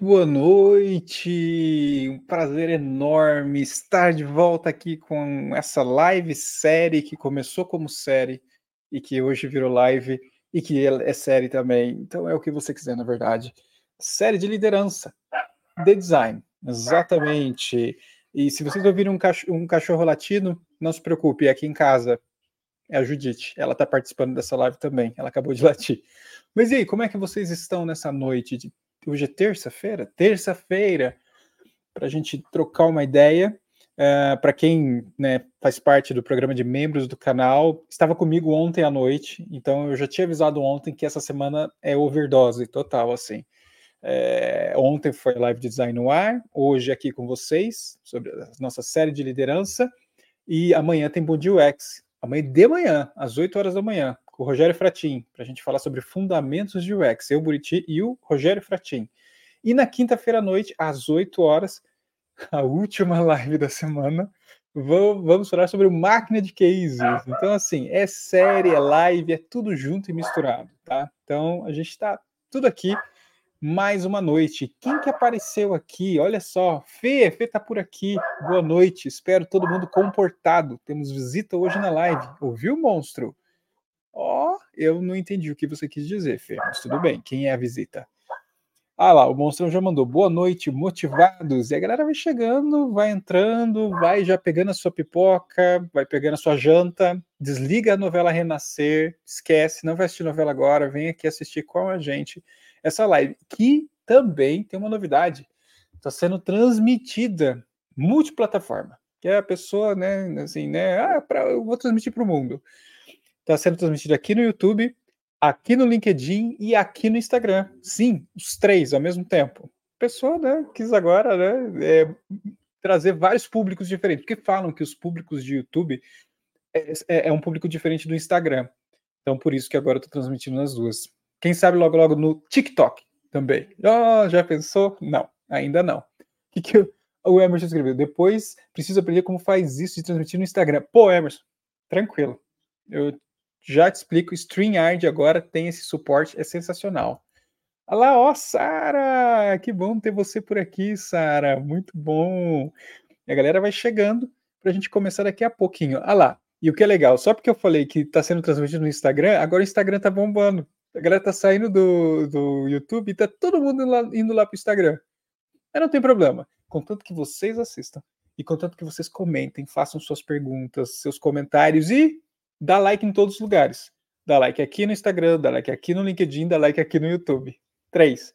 Muito boa noite, um prazer enorme estar de volta aqui com essa live série que começou como série e que hoje virou live e que é série também. Então é o que você quiser, na verdade. Série de liderança, de design, exatamente. E se vocês ouvirem um, cachorro, um cachorro latino, não se preocupe, aqui em casa é a Judite, ela está participando dessa live também, ela acabou de latir. Mas e aí, como é que vocês estão nessa noite de hoje é terça-feira? Terça-feira, para a gente trocar uma ideia. Uh, é, para quem né, faz parte do programa de membros do canal, estava comigo ontem à noite, então eu já tinha avisado ontem que essa semana é overdose total, assim. É, ontem foi live de design no ar, hoje aqui com vocês, sobre a nossa série de liderança, e amanhã tem Bom Dia UX, amanhã de manhã, às 8 horas da manhã o Rogério Fratin, para a gente falar sobre fundamentos de UX, eu, Buriti e o Rogério Fratin. E na quinta-feira à noite, às 8 horas, a última live da semana, vamos falar sobre máquina de cases. Então, assim, é série, é live, é tudo junto e misturado, tá? Então, a gente está tudo aqui mais uma noite. Quem que apareceu aqui? Olha só, Fê, Fê tá por aqui. Boa noite. Espero todo mundo comportado. Temos visita hoje na live. Ouviu, monstro? Ó, oh, eu não entendi o que você quis dizer, Fê, mas tudo bem. Quem é a visita? Ah lá, o Monstrão já mandou boa noite, motivados. E a galera vai chegando, vai entrando, vai já pegando a sua pipoca, vai pegando a sua janta, desliga a novela Renascer, esquece, não vai assistir novela agora, vem aqui assistir com a gente essa live, que também tem uma novidade. Está sendo transmitida multiplataforma. Que é a pessoa, né, assim, né, ah, pra, eu vou transmitir para o mundo. Está sendo transmitido aqui no YouTube, aqui no LinkedIn e aqui no Instagram. Sim, os três ao mesmo tempo. A pessoa né, quis agora né, é, trazer vários públicos diferentes, porque falam que os públicos de YouTube é, é, é um público diferente do Instagram. Então, por isso que agora eu estou transmitindo nas duas. Quem sabe logo logo no TikTok também. Oh, já pensou? Não, ainda não. O que, que o Emerson escreveu? Depois preciso aprender como faz isso de transmitir no Instagram. Pô, Emerson, tranquilo. Eu já te explico, StreamYard agora tem esse suporte, é sensacional. Olha lá, ó, Sara! Que bom ter você por aqui, Sara. Muito bom. E a galera vai chegando para a gente começar daqui a pouquinho. Olha lá. E o que é legal, só porque eu falei que está sendo transmitido no Instagram, agora o Instagram tá bombando. A galera tá saindo do, do YouTube e tá todo mundo indo lá, indo lá pro Instagram. Mas não tem problema. Contanto que vocês assistam. E contanto que vocês comentem, façam suas perguntas, seus comentários e dá like em todos os lugares. Dá like aqui no Instagram, dá like aqui no LinkedIn, dá like aqui no YouTube. Três.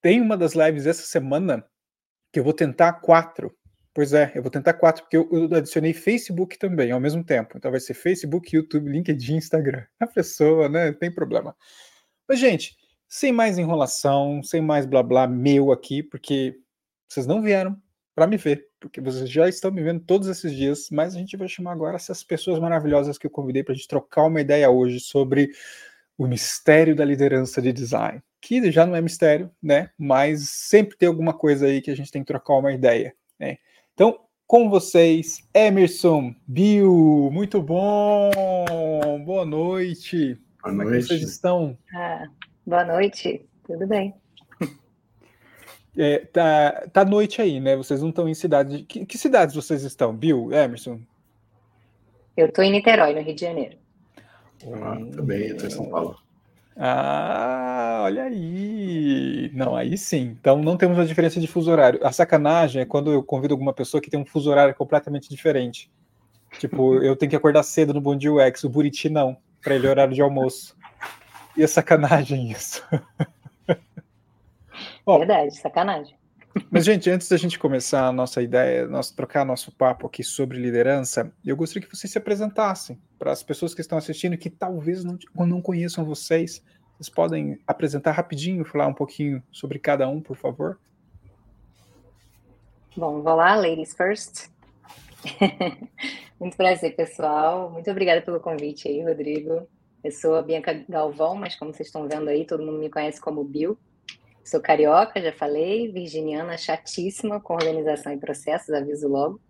Tem uma das lives essa semana que eu vou tentar quatro. Pois é, eu vou tentar quatro, porque eu, adicionei Facebook também ao mesmo tempo. Então vai ser Facebook, YouTube, LinkedIn, Instagram. A pessoa, né? Tem problema. Mas, gente, sem mais enrolação, sem mais blá blá meu aqui, porque vocês não vieram para me ver, porque vocês já estão me vendo todos esses dias, mas a gente vai chamar agora essas pessoas maravilhosas que eu convidei para a gente trocar uma ideia hoje sobre o mistério da liderança de design, que já não é mistério, né? Mas sempre tem alguma coisa aí que a gente tem que trocar uma ideia, né? Então, com vocês, Emerson, Bill, muito bom, boa noite. Boa noite. Como é que vocês estão? Ah, boa noite, tudo bem. É, tá, tá noite aí, né? Vocês não estão em cidade. Que, que cidades vocês estão, Bill, Emerson? Eu estou em Niterói, no Rio de Janeiro. Ah, também, estou em São Paulo. Ah, olha aí. Não, aí sim. Então não temos a diferença de fuso horário. A sacanagem é quando eu convido alguma pessoa que tem um fuso horário completamente diferente. Tipo, eu tenho que acordar cedo no Bom Dia UX, o Buriti não, para ele é horário de almoço. E é sacanagem isso. Bom, Verdade, sacanagem. Mas, gente, antes da gente começar a nossa ideia, nosso, trocar nosso papo aqui sobre liderança, eu gostaria que vocês se apresentassem para as pessoas que estão assistindo que talvez não, não conheçam vocês. Vocês podem apresentar rapidinho, falar um pouquinho sobre cada um, por favor? Bom, vou lá, ladies first. Muito prazer, pessoal. Muito obrigada pelo convite aí, Rodrigo. Eu sou a Bianca Galvão, mas como vocês estão vendo aí, todo mundo me conhece como Bill. Sou carioca, já falei, virginiana chatíssima com organização e processos, aviso logo.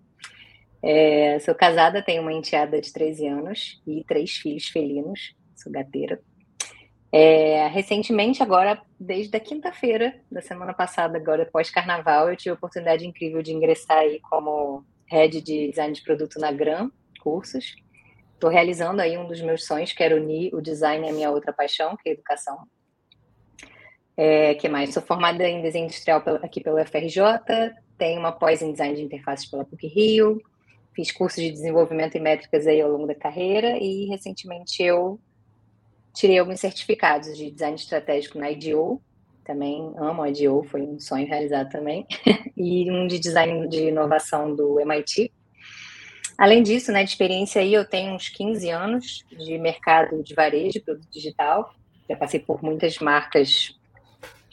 É, sou casada, tenho uma enteada de 13 anos e três filhos felinos, sou gateira. É, recentemente, agora, desde a quinta-feira da semana passada, agora pós-carnaval, eu tive a oportunidade incrível de ingressar aí como head de design de produto na Gram Cursos. Estou realizando aí um dos meus sonhos, que era unir o design à minha outra paixão, que é a educação. É, que mais? Sou formada em desenho industrial aqui pelo FRJ, tenho uma pós em design de interfaces pela PUC Rio, fiz cursos de desenvolvimento e métricas aí ao longo da carreira e recentemente eu tirei alguns certificados de design estratégico na IDEO, também amo a IDEO, foi um sonho realizado também, e um de design de inovação do MIT. Além disso, né, de experiência aí, eu tenho uns 15 anos de mercado de varejo, produto digital, já passei por muitas marcas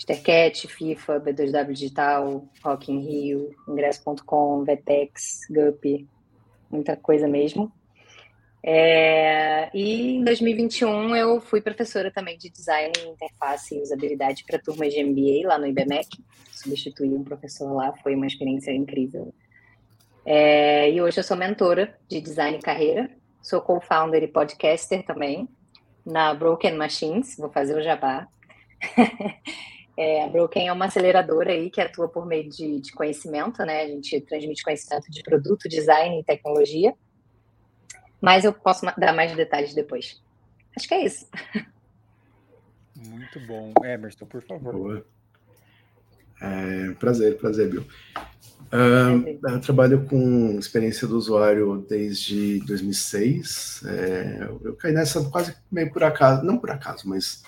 Stercat, FIFA, B2W Digital, Rock in Rio, Ingresso.com, Vetex, Gup, muita coisa mesmo. É, e em 2021 eu fui professora também de design, interface e usabilidade para turmas de MBA lá no IBMEC. Substituí um professor lá, foi uma experiência incrível. É, e hoje eu sou mentora de design e carreira, sou co-founder e podcaster também na Broken Machines, vou fazer o jabá. É, a Broken é uma aceleradora aí que atua por meio de, de, conhecimento, né? A gente transmite conhecimento de produto, design e tecnologia. Mas eu posso dar mais detalhes depois. Acho que é isso. Muito bom. Emerson, por favor. Boa. É, prazer, prazer, Bill. Uh, eu trabalho com experiência do usuário desde 2006. É, eu caí nessa quase meio por acaso, não por acaso, mas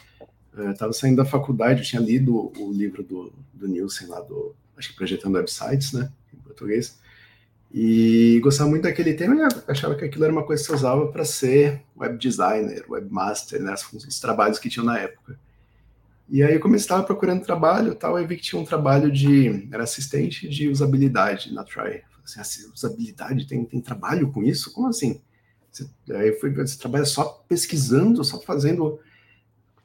estava é, saindo da faculdade, eu tinha lido o livro do, do Nielsen lá, do, acho que Projetando Websites, né, em português, e gostava muito daquele tema e achava que aquilo era uma coisa que você usava para ser web designer, webmaster, né, os trabalhos que tinham na época. E aí eu comecei, estava procurando trabalho tal, e vi que tinha um trabalho de, era assistente de usabilidade na Try. Assim, usabilidade, tem, tem trabalho com isso? Como assim? Você, aí eu fui, você trabalha só pesquisando, só fazendo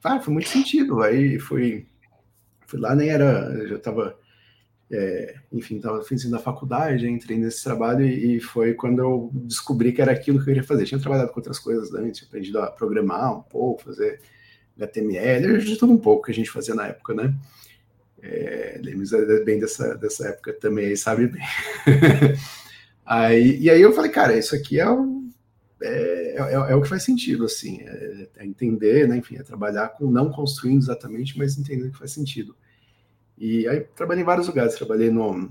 ah, foi muito sentido. Aí fui, fui lá, nem era, já estava, é, enfim, estava fazendo a faculdade, entrei nesse trabalho e, e, foi quando eu descobri que era aquilo que eu queria fazer. tinha trabalhado com outras coisas antes, aprendido a programar um pouco, fazer HTML, de tudo um pouco que a gente fazia na época, né? É bem dessa, dessa época também, sabe bem. aí, e aí eu falei, cara, isso aqui é o é, é, é, o que faz sentido, assim, é, é, entender, né, enfim, é trabalhar com, não construindo exatamente, mas entendendo que faz sentido. E aí trabalhei em vários lugares, trabalhei no,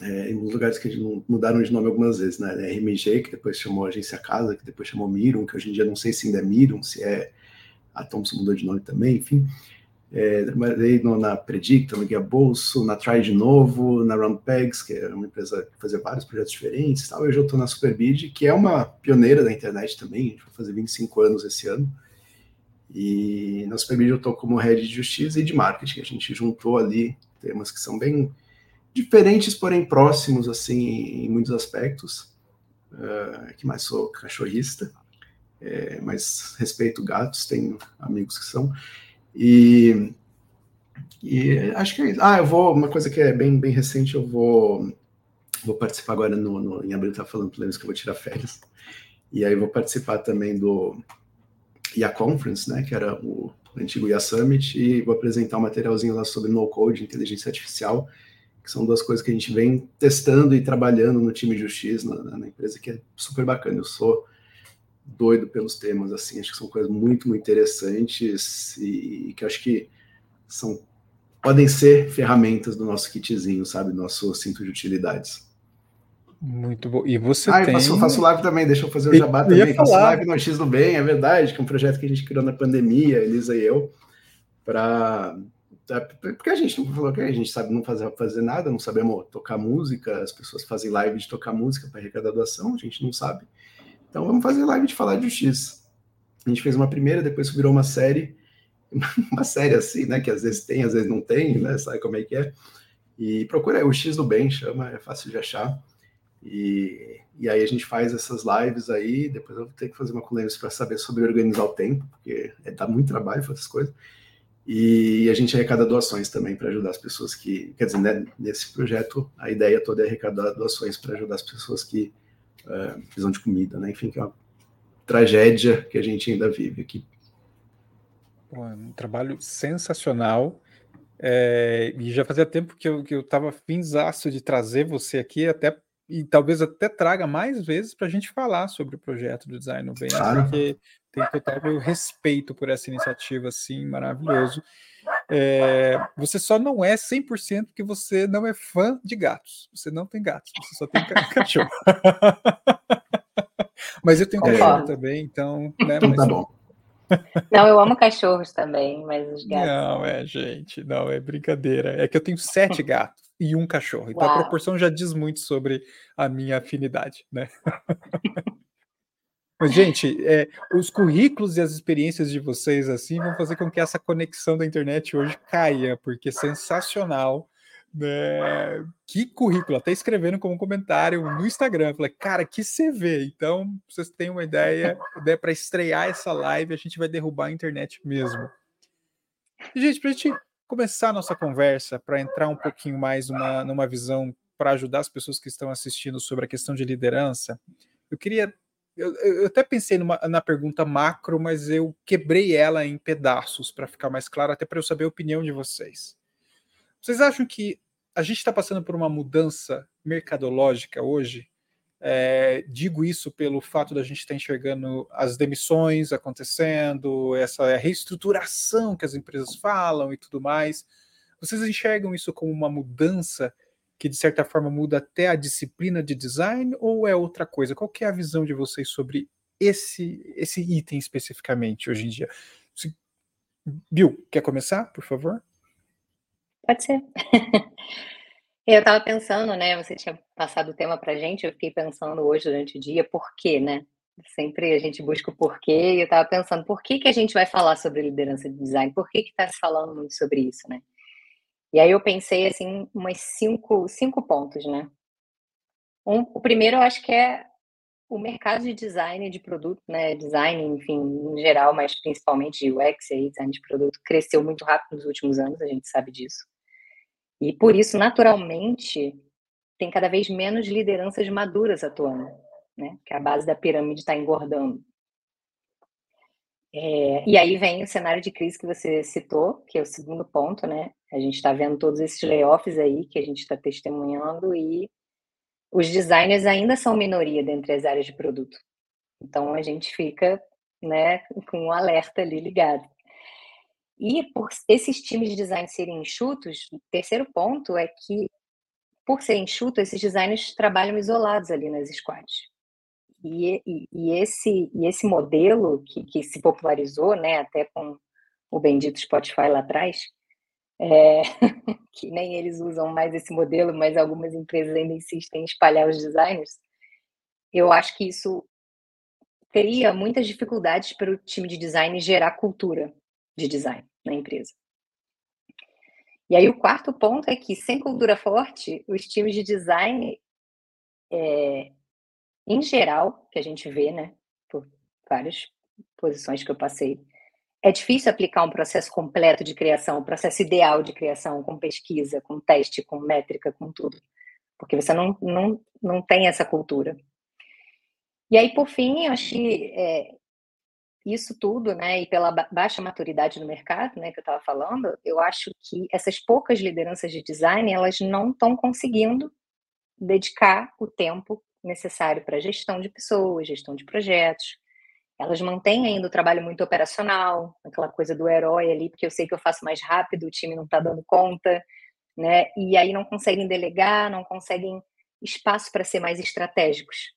é, em lugares que mudaram de nome algumas vezes, né, RMG, que depois chamou Agência Casa, que depois chamou Mirum, que hoje em dia não sei se ainda é Mirum, se é a Thompson mudou de nome também, enfim, é, trabalhei no, na Predicta, no Guia Bolso, na Try de novo, na Rampegs, que é uma empresa que fazia vários projetos diferentes. Tal. Hoje eu estou na Superbid, que é uma pioneira da internet também, a gente vai fazer 25 anos esse ano. E na Superbid eu estou como head de justiça e de marketing. A gente juntou ali temas que são bem diferentes, porém próximos, assim, em muitos aspectos. Uh, que mais sou cachorrista, é, mas respeito gatos, tenho amigos que são. E, e acho que é isso. Ah, eu vou, uma coisa que é bem, bem recente, eu vou, vou participar agora no, no em abril, tá falando eles que eu vou tirar férias. E aí vou participar também do IA Conference, né, que era o antigo IA Summit, e vou apresentar um materialzinho lá sobre no code, inteligência artificial, que são duas coisas que a gente vem testando e trabalhando no time de justiça, na, na empresa, que é super bacana. Eu sou doido pelos temas, assim, acho que são coisas muito, muito interessantes e, e que acho que são podem ser ferramentas do nosso kitzinho, sabe, nosso cinto de utilidades. Muito bom. E você ah, tem... eu faço, faço live também, deixa eu fazer o jabá eu também. Faço live no X do Bem, é verdade, que é um projeto que a gente criou na pandemia, Elisa e eu, para porque a gente não falou que a gente sabe não fazer, fazer nada, não sabemos tocar música, as pessoas fazem live de tocar música para arrecadar doação, a gente não sabe. Então vamos fazer live de falar de justiça. A gente fez uma primeira, depois virou uma série, uma série assim, né? Que às vezes tem, às vezes não tem, né? Sabe como é que é? E procura aí, o X do Bem, chama, é fácil de achar. E, e aí a gente faz essas lives aí, depois eu vou ter que fazer uma colência para saber sobre organizar o tempo, porque é, dá muito trabalho fazer essas coisas. E a gente arrecada doações também para ajudar as pessoas que, quer dizer, né, nesse projeto a ideia toda é arrecadar doações para ajudar as pessoas que uh, de comida, né? Enfim, que é uma tragédia que a gente ainda vive aqui. um trabalho sensacional. É, e já fazia tempo que eu, que eu tava finzaço de trazer você aqui, até e talvez até traga mais vezes para a gente falar sobre o projeto do Design no Bem, claro. porque tem total meu respeito por essa iniciativa, assim, maravilhoso. É, você só não é 100% que você não é fã de gatos. Você não tem gatos, você só tem cachorro. Mas eu tenho cachorro também, então. Né, então mas... tá bom. Não, eu amo cachorros também, mas os gatos. Não, é, gente, não, é brincadeira. É que eu tenho sete gatos e um cachorro. Então Uau. a proporção já diz muito sobre a minha afinidade, né? Mas, gente, é, os currículos e as experiências de vocês assim vão fazer com que essa conexão da internet hoje caia, porque é sensacional. Né? Que currículo, até escrevendo como comentário no Instagram. Falei, cara, que CV. Então, vocês têm uma ideia, né, para estrear essa live, a gente vai derrubar a internet mesmo. E, gente, para a gente começar a nossa conversa, para entrar um pouquinho mais numa, numa visão para ajudar as pessoas que estão assistindo sobre a questão de liderança, eu queria. Eu, eu até pensei numa, na pergunta macro, mas eu quebrei ela em pedaços para ficar mais claro, até para eu saber a opinião de vocês. Vocês acham que a gente está passando por uma mudança mercadológica hoje? É, digo isso pelo fato da gente estar tá enxergando as demissões acontecendo, essa reestruturação que as empresas falam e tudo mais. Vocês enxergam isso como uma mudança que de certa forma muda até a disciplina de design ou é outra coisa? Qual é a visão de vocês sobre esse esse item especificamente hoje em dia? Bill, quer começar, por favor? Pode ser. Eu estava pensando, né? Você tinha passado o tema para gente. Eu fiquei pensando hoje durante o dia, por quê, né? Sempre a gente busca o porquê. E eu estava pensando, por que, que a gente vai falar sobre liderança de design? Por que está se falando muito sobre isso, né? E aí eu pensei, assim, umas cinco, cinco pontos, né? Um, o primeiro, eu acho que é o mercado de design de produto, né? Design, enfim, em geral, mas principalmente UX e design de produto, cresceu muito rápido nos últimos anos, a gente sabe disso. E por isso, naturalmente, tem cada vez menos lideranças maduras atuando, né? Que a base da pirâmide está engordando. É, e aí vem o cenário de crise que você citou, que é o segundo ponto, né? A gente está vendo todos esses layoffs aí que a gente está testemunhando e os designers ainda são minoria dentre as áreas de produto. Então a gente fica, né, com um alerta ali ligado. E por esses times de design serem enxutos, o terceiro ponto é que, por serem enxutos, esses designers trabalham isolados ali nas squads. E, e, esse, e esse modelo que, que se popularizou, né, até com o bendito Spotify lá atrás, é, que nem eles usam mais esse modelo, mas algumas empresas ainda insistem em espalhar os designers, eu acho que isso teria muitas dificuldades para o time de design gerar cultura de design na empresa. E aí o quarto ponto é que, sem cultura forte, os times de design é, em geral, que a gente vê, né, por várias posições que eu passei, é difícil aplicar um processo completo de criação, um processo ideal de criação, com pesquisa, com teste, com métrica, com tudo, porque você não, não, não tem essa cultura. E aí, por fim, eu acho que é, isso tudo, né, e pela baixa maturidade do mercado, né, que eu estava falando, eu acho que essas poucas lideranças de design, elas não estão conseguindo dedicar o tempo necessário para gestão de pessoas, gestão de projetos. Elas mantêm ainda o trabalho muito operacional, aquela coisa do herói ali, porque eu sei que eu faço mais rápido, o time não está dando conta, né? E aí não conseguem delegar, não conseguem espaço para ser mais estratégicos,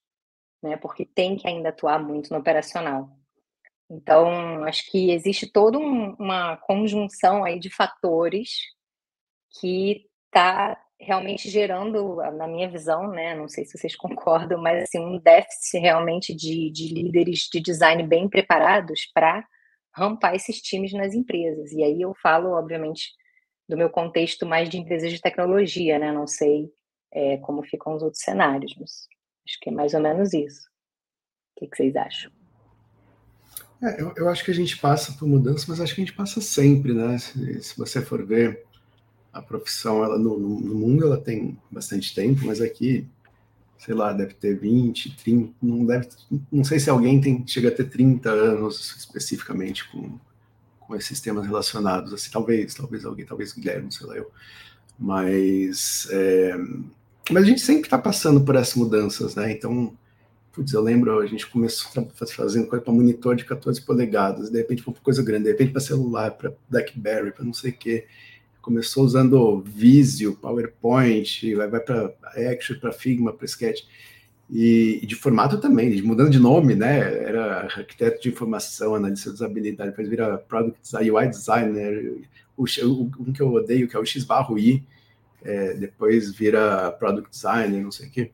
né? Porque tem que ainda atuar muito no operacional. Então, acho que existe toda um, uma conjunção aí de fatores que está realmente gerando, na minha visão, né, não sei se vocês concordam, mas assim, um déficit realmente de, de líderes de design bem preparados para rampar esses times nas empresas. E aí eu falo, obviamente, do meu contexto mais de empresas de tecnologia, né? Não sei é, como ficam os outros cenários, mas acho que é mais ou menos isso. O que, que vocês acham? É, eu, eu, acho que a gente passa por mudança, mas acho que a gente passa sempre, né? Se, se você for ver, a profissão ela no, no, mundo ela tem bastante tempo, mas aqui, sei lá, deve ter 20, 30, não deve, não sei se alguém tem chega a ter 30 anos especificamente com, com esses temas relacionados. Assim, talvez, talvez alguém, talvez Guilherme, sei lá eu. Mas, é, mas a gente sempre está passando por essas mudanças, né? Então, putz, eu lembro, a gente começou fazendo coisa para monitor de 14 polegadas, de repente foi para coisa grande, de repente para celular, para BlackBerry, para não sei o quê. Começou usando Visio, PowerPoint, vai, vai para Action, para Figma, para Sketch. E, e, de formato também, mudando de nome, né? Era arquiteto de informação, analista de usabilidade, depois vira product design, UI designer, o, o, um que eu odeio, que é o X barro I, é, depois vira product designer, não sei o quê.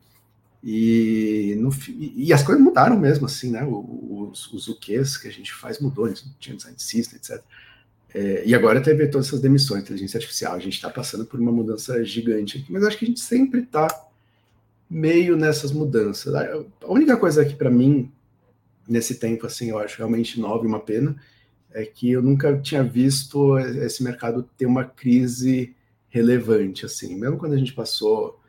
E, no, e as coisas mudaram mesmo, assim, né? Os, os UQs que a gente faz mudou, tinha design system, etc. É, e agora teve todas essas demissões, inteligência artificial, a gente está passando por uma mudança gigante aqui, mas acho que a gente sempre está meio nessas mudanças. A única coisa que para mim nesse tempo assim, eu acho realmente nova e uma pena, é que eu nunca tinha visto esse mercado ter uma crise relevante assim. Mesmo quando a gente passou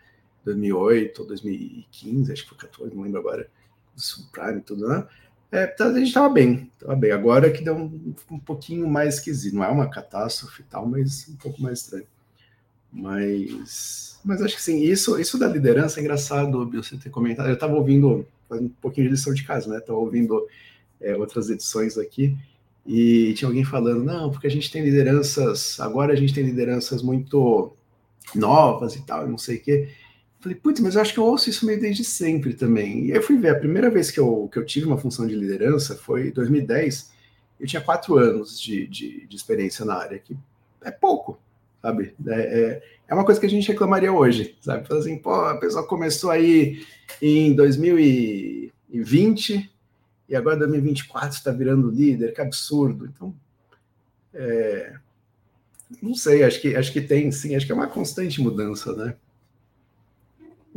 2008 ou 2015, acho que foi 14, não lembro agora, subprime e tudo, né? É, tá, a gente estava bem, estava bem. Agora que deu um, um pouquinho mais esquisito. Não é uma catástrofe e tal, mas um pouco mais estranho. Mas, mas acho que sim, isso, isso da liderança é engraçado, Bill, você ter comentado. Eu estava ouvindo, um pouquinho de lição de casa, né? Estava ouvindo é, outras edições aqui e tinha alguém falando, não, porque a gente tem lideranças, agora a gente tem lideranças muito novas e tal, não sei o quê. Falei, putz, mas eu acho que eu ouço isso meio desde sempre também. E aí eu fui ver, a primeira vez que eu, que eu tive uma função de liderança foi em 2010. Eu tinha quatro anos de, de, de experiência na área, que é pouco, sabe? É, é, é, uma coisa que a gente reclamaria hoje, sabe? Falar assim, pô, a pessoa começou aí em 2020 e agora 2024 está virando líder, que absurdo. Então, é, não sei, acho que, acho que tem sim, acho que é uma constante mudança, né?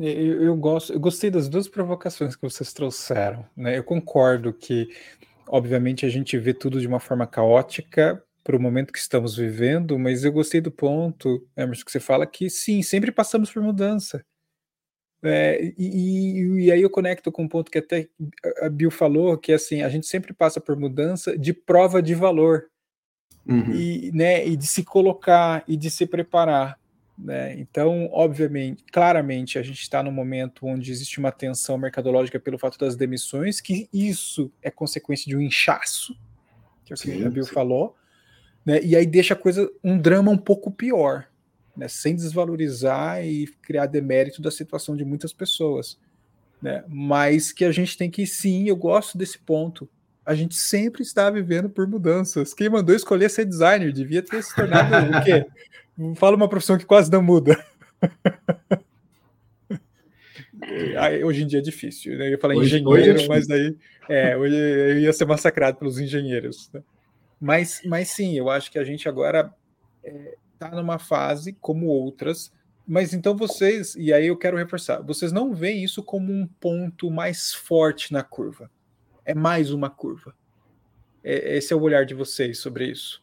Eu, eu, gosto, eu gostei das duas provocações que vocês trouxeram, né? Eu concordo que, obviamente, a gente vê tudo de uma forma caótica, para o momento que estamos vivendo, mas eu gostei do ponto, Emerson, que você fala que sim, sempre passamos por mudança. É, e, e, aí eu conecto com um ponto que até a Bill falou, que é assim, a gente sempre passa por mudança de prova de valor. Uhum. E, né, e de se colocar e de se preparar. Né? Então, obviamente, claramente, a gente está num momento onde existe uma tensão mercadológica pelo fato das demissões, que isso é consequência de um inchaço, que é o que sim, a Bill sim. falou, né? E aí deixa a coisa, um drama um pouco pior, né? sem desvalorizar e criar demérito da situação de muitas pessoas. Né? Mas que a gente tem que, sim, eu gosto desse ponto. A gente sempre está vivendo por mudanças. Quem mandou escolher ser designer devia ter se tornado o quê? Fala uma profissão que quase não muda. hoje em dia é difícil, né? Eu ia falar hoje, engenheiro, hoje é mas daí é, hoje eu ia ser massacrado pelos engenheiros. Né? Mas, mas sim, eu acho que a gente agora está é, numa fase como outras. Mas então vocês, e aí eu quero reforçar, vocês não veem isso como um ponto mais forte na curva. É mais uma curva. É, esse é o olhar de vocês sobre isso.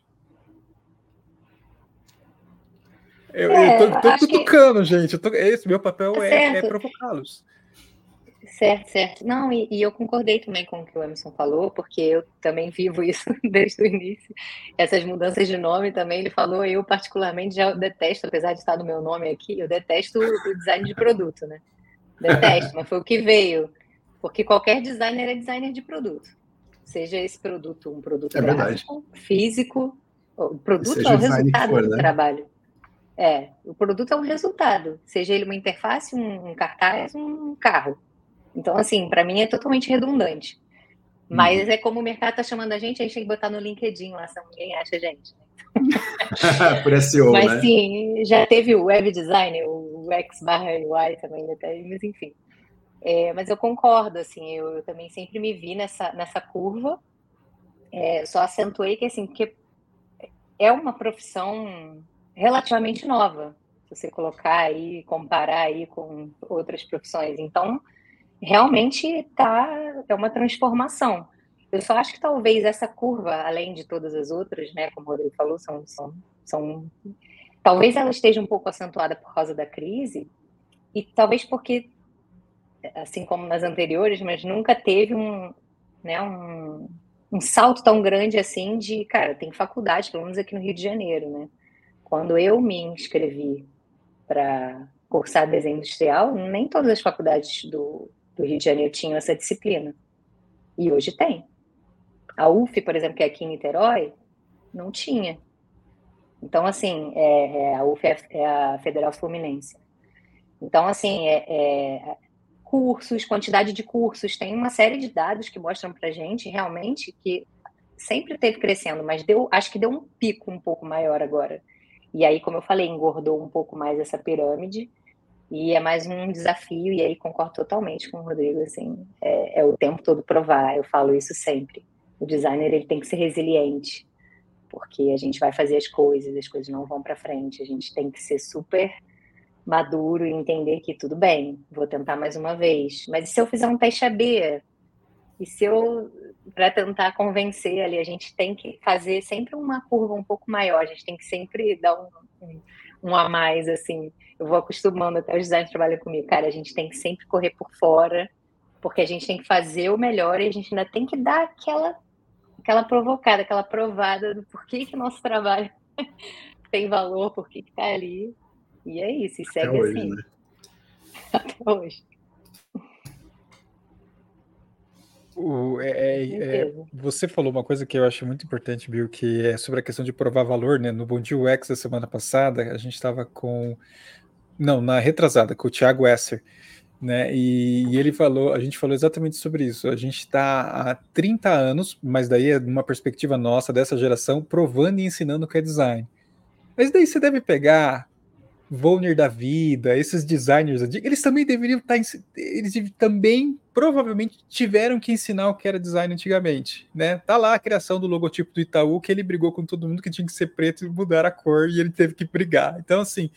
Eu, é, eu tô, tô cutucando, que... gente. Tô, esse meu papel tá é, é provocá-los. Certo, certo. Não, e, e, eu concordei também com o que o Emerson falou, porque eu também vivo isso desde o início. Essas mudanças de nome também, ele falou, eu particularmente já detesto, apesar de estar no meu nome aqui, eu detesto o design de produto, né? Detesto, mas foi o que veio. Porque qualquer designer é designer de produto. Seja esse produto um produto é gráfico, físico, o produto é o resultado for, do né? trabalho. É, o produto é um resultado, seja ele uma interface, um, um cartaz, um carro. Então, assim, para mim é totalmente redundante. Mas uhum. é como o mercado está chamando a gente, a gente tem que botar no LinkedIn lá, se ninguém acha a gente. Por SEO, mas né? sim, já teve o web design, o X barra UI também, até, mas enfim. É, mas eu concordo, assim, eu, eu, também sempre me vi nessa, nessa curva. É, só acentuei que, assim, porque é uma profissão relativamente nova, se você colocar aí, comparar aí com outras profissões. Então, realmente tá, é uma transformação. Eu só acho que talvez essa curva, além de todas as outras, né, como o Rodrigo falou, são, são, são talvez ela esteja um pouco acentuada por causa da crise e talvez porque, assim como nas anteriores, mas nunca teve um, né, um, um salto tão grande assim de, cara, tem faculdade, pelo menos aqui no Rio de Janeiro, né? Quando eu me inscrevi para cursar desenho industrial, nem todas as faculdades do, do Rio de Janeiro tinham essa disciplina. E hoje tem. A UF, por exemplo, que é aqui em Niterói, não tinha. Então, assim, é, é, a UF é, é a Federal Fluminense. Então, assim, é, é, cursos, quantidade de cursos, tem uma série de dados que mostram para gente realmente que sempre teve crescendo, mas deu, acho que deu um pico um pouco maior agora. E aí, como eu falei, engordou um pouco mais essa pirâmide e é mais um desafio. E aí concordo totalmente com o Rodrigo, assim, é, é o tempo todo provar. Eu falo isso sempre. O designer ele tem que ser resiliente, porque a gente vai fazer as coisas, as coisas não vão para frente. A gente tem que ser super maduro e entender que tudo bem, vou tentar mais uma vez. Mas e se eu fizer um teste AB? E se eu, para tentar convencer ali, a gente tem que fazer sempre uma curva um pouco maior, a gente tem que sempre dar um, um, um a mais, assim. Eu vou acostumando até os designers trabalham comigo, cara, a gente tem que sempre correr por fora, porque a gente tem que fazer o melhor e a gente ainda tem que dar aquela, aquela provocada, aquela provada do porquê que nosso trabalho tem valor, por que está ali. E é isso, e segue Até hoje, assim. Né? Até hoje. O, é, é, é, você falou uma coisa que eu acho muito importante, Bill, que é sobre a questão de provar valor, né? No Bom Dia UX da semana passada, a gente estava com. Não, na retrasada, com o Thiago Esser, né? E, e, ele falou, a gente falou exatamente sobre isso. A gente está há 30 anos, mas daí é uma perspectiva nossa, dessa geração, provando e ensinando o que é design. Mas daí você deve pegar Volner da vida, esses designers, eles também deveriam estar, tá eles também provavelmente tiveram que ensinar o que era design antigamente, né? Tá lá a criação do logotipo do Itaú, que ele brigou com todo mundo que tinha que ser preto e mudar a cor, e ele teve que brigar. Então, assim,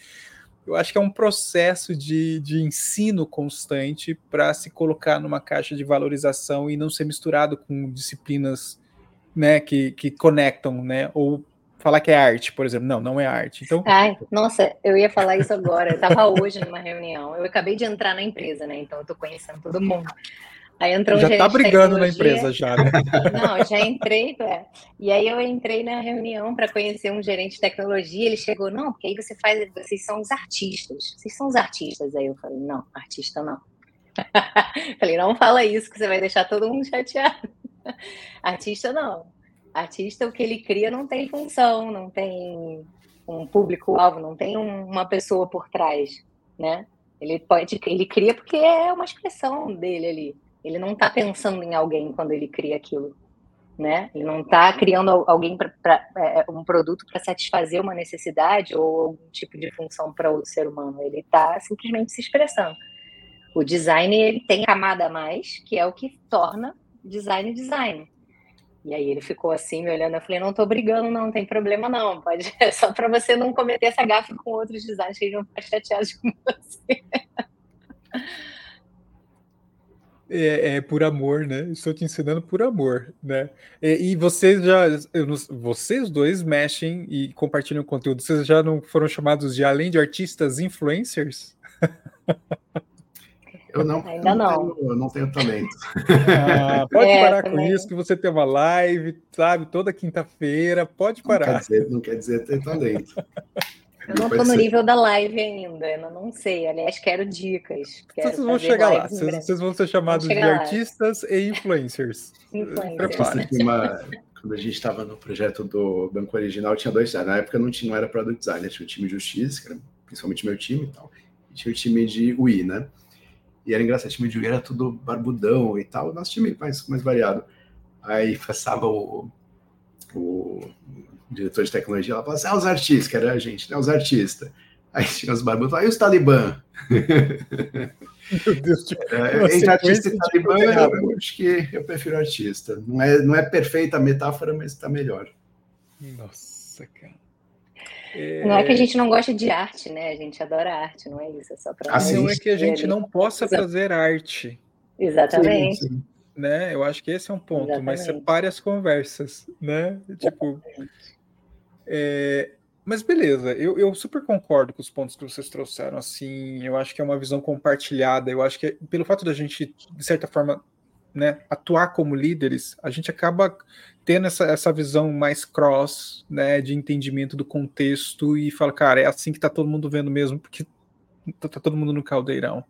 eu acho que é um processo de, de ensino constante para se colocar numa caixa de valorização e não ser misturado com disciplinas né, que, que conectam, né, ou falar que é arte, por exemplo. Não, não é arte. Então, Ai, nossa, eu ia falar isso agora. Eu estava hoje numa reunião. Eu acabei de entrar na empresa, né? Então eu tô conhecendo todo mundo. Aí entrou um já tá brigando na empresa já, né? Não, já entrei, é. E aí eu entrei na reunião para conhecer um gerente de tecnologia. Ele chegou, não, porque aí você faz, vocês são os artistas. Vocês são os artistas. Aí eu falei, não, artista não. falei, não fala isso que você vai deixar todo mundo chateado. artista não artista, o que ele cria não tem função, não tem um público-alvo, não tem uma pessoa por trás, né? Ele pode, ele cria porque é uma expressão dele ali. Ele não está pensando em alguém quando ele cria aquilo, né? Ele não está criando alguém para é, é, um produto para satisfazer uma necessidade ou algum tipo de função para o ser humano. Ele está simplesmente se expressando. O design ele tem camada a mais, que é o que torna design design. E aí ele ficou assim, me olhando, eu falei, não tô brigando, não, não tem problema não, pode, é só para você não cometer essa gafe com outros designers que vão ficar chateados com você. É, é, por amor, né? Estou te ensinando por amor, né? E, e vocês já, eu, vocês dois mexem e compartilham conteúdo. Vocês já não foram chamados de além de artistas influencers? Eu não, Ainda não. Tenho, eu não tenho talento. Ah, pode é, parar também. com isso, que você tem uma live, sabe, toda quinta-feira. Pode parar. Não quer dizer, não quer dizer ter talento. Eu não estou no nível da live ainda, eu não sei. Aliás, quero dicas. Quero vocês vão chegar lá, vocês, vocês, vão ser chamados de lá. artistas e influencers. influencers. Uma, quando a gente estava no projeto do Banco Original, tinha dois. Na época não, tinha, não era product designer, tinha o time de justiça, que era principalmente meu time e tal, e tinha o time de UI, né? E era engraçado, o time de era tudo barbudão e tal, o nosso time mais, mais variado. Aí passava o, o diretor de tecnologia lá, falava assim, ah, os artistas, que era a gente, né, os artistas. Aí tinha os barbudos, aí os talibã. Meu Deus, tipo, é, entre artista e talibã, eu acho que eu prefiro artista. Não é, não é perfeita a metáfora, mas está melhor. Nossa, cara. É... Não é que a gente não gosta de arte, né? A gente adora arte, não é isso? É só para. Assim, não é que a gente não possa fazer arte. Exatamente. Sim, sim. Né? Eu acho que esse é um ponto, Exatamente. mas separe as conversas, né? Tipo. É... Mas beleza, eu, eu super concordo com os pontos que vocês trouxeram. Assim, eu acho que é uma visão compartilhada. Eu acho que é, pelo fato da gente, de certa forma, né, atuar como líderes, a gente acaba tendo essa, essa visão mais cross, né, de entendimento do contexto e fala, cara, é assim que tá todo mundo vendo mesmo, porque tá, tá todo mundo no caldeirão.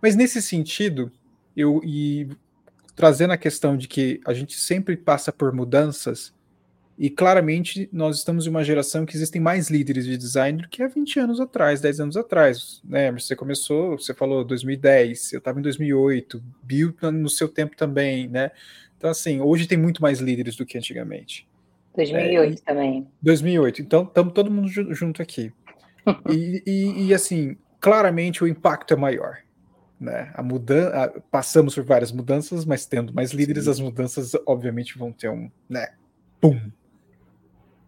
Mas nesse sentido, eu e trazendo a questão de que a gente sempre passa por mudanças, e claramente nós estamos em uma geração que existem mais líderes de design do que há 20 anos atrás, 10 anos atrás. Né? Você começou, você falou 2010, eu estava em 2008, Bill no seu tempo também, né? Então, assim, hoje tem muito mais líderes do que antigamente. 2008 é, também. 2008, então estamos todo mundo junto aqui. e, e, e, assim, claramente o impacto é maior. Né? A mudança, passamos por várias mudanças, mas tendo mais líderes, Sim. as mudanças obviamente vão ter um, né, pum,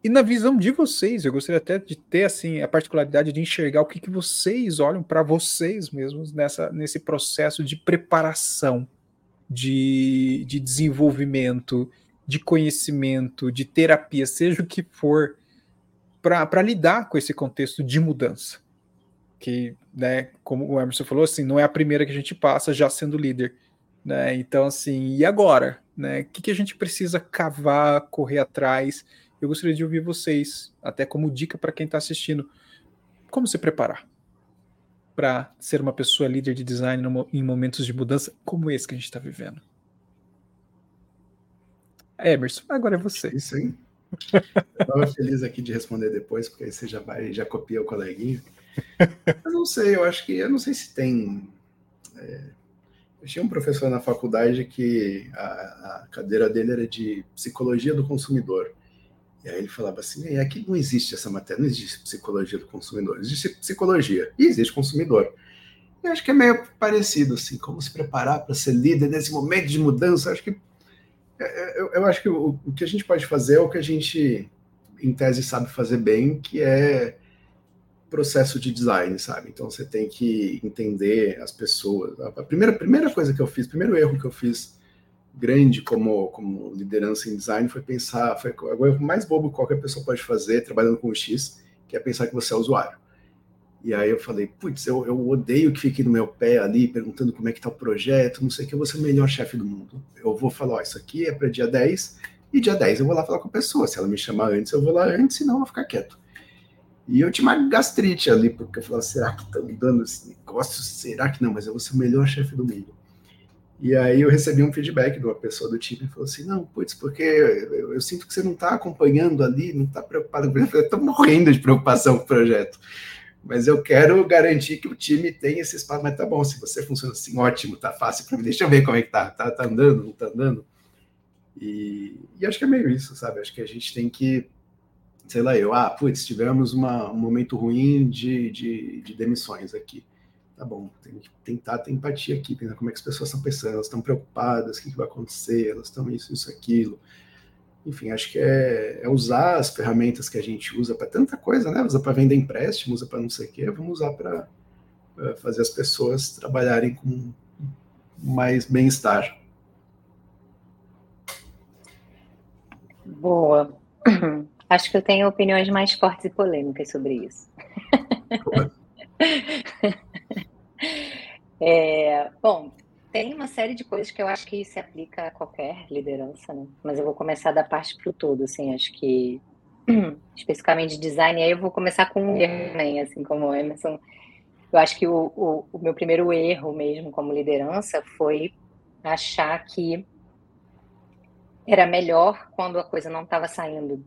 e na visão de vocês, eu gostaria até de ter assim a particularidade de enxergar o que, que vocês olham para vocês mesmos nessa, nesse processo de preparação, de, de desenvolvimento, de conhecimento, de terapia, seja o que for, para lidar com esse contexto de mudança. Que, né, como o Emerson falou, assim, não é a primeira que a gente passa já sendo líder. Né? Então, assim, e agora? Né? O que, que a gente precisa cavar, correr atrás? Eu gostaria de ouvir vocês, até como dica para quem está assistindo, como se preparar para ser uma pessoa líder de design em momentos de mudança como esse que a gente está vivendo. Emerson, agora é você. Isso aí. Estava feliz aqui de responder depois, porque aí você já vai, já copia o coleguinha. Eu não sei, eu acho que, eu não sei se tem. É, eu tinha um professor na faculdade que a, a cadeira dele era de psicologia do consumidor. E aí ele falava assim: é, aqui não existe essa matéria, não existe psicologia do consumidor, existe psicologia e existe consumidor. E acho que é meio parecido, assim, como se preparar para ser líder nesse momento de mudança. Acho que é, é, eu, eu acho que o, o, que a gente pode fazer é o que a gente, em tese, sabe fazer bem, que é processo de design, sabe? Então você tem que entender as pessoas. A primeira, primeira coisa que eu fiz, primeiro erro que eu fiz grande como, como liderança em design foi pensar, foi o erro mais bobo que qualquer pessoa pode fazer trabalhando com o X, que é pensar que você é usuário. E aí eu falei, putz, eu, eu odeio que fique no meu pé ali, perguntando como é que tá o projeto, não sei o que, eu vou ser o melhor chefe do mundo. Eu vou falar, ó, isso aqui é para dia 10, e dia 10 eu vou lá falar com a pessoa. Se ela me chamar antes, eu vou lá antes, senão eu vou ficar quieto. E eu tinha uma gastrite ali, porque eu falava, será que me dando esse negócio? Será que não? Mas eu vou ser o melhor chefe do mundo. E aí eu recebi um feedback de uma pessoa do time falou assim, não, putz, porque eu, eu sinto que você não está acompanhando ali, não está preocupado com Eu estou morrendo de preocupação com o projeto. Mas eu quero garantir que o time tem esse espaço. Mas tá bom, se você funciona assim, ótimo, tá fácil para mim. Deixa eu ver como é que tá. Tá, tá andando, não tá andando? E, e, acho que é meio isso, sabe? Acho que a gente tem que, sei lá, eu, ah, putz, tivemos uma, um momento ruim de, de, de demissões aqui tá bom, tem que tentar ter empatia aqui, pensar como é que as pessoas estão pensando, elas estão preocupadas, o que, que vai acontecer, elas estão isso, isso, aquilo. Enfim, acho que é, é usar as ferramentas que a gente usa para tanta coisa, né? Usa para vender empréstimo, usa para não sei o quê, vamos usar para fazer as pessoas trabalharem com mais bem-estar. Boa. Acho que eu tenho opiniões mais fortes e polêmicas sobre isso. É, bom, tem uma série de coisas que eu acho que se aplica a qualquer liderança, né? Mas eu vou começar da parte para o todo, assim, acho que especificamente de design, aí eu vou começar com um erro também, assim como o Emerson. Eu acho que o, o, o meu primeiro erro mesmo como liderança foi achar que era melhor quando a coisa não estava saindo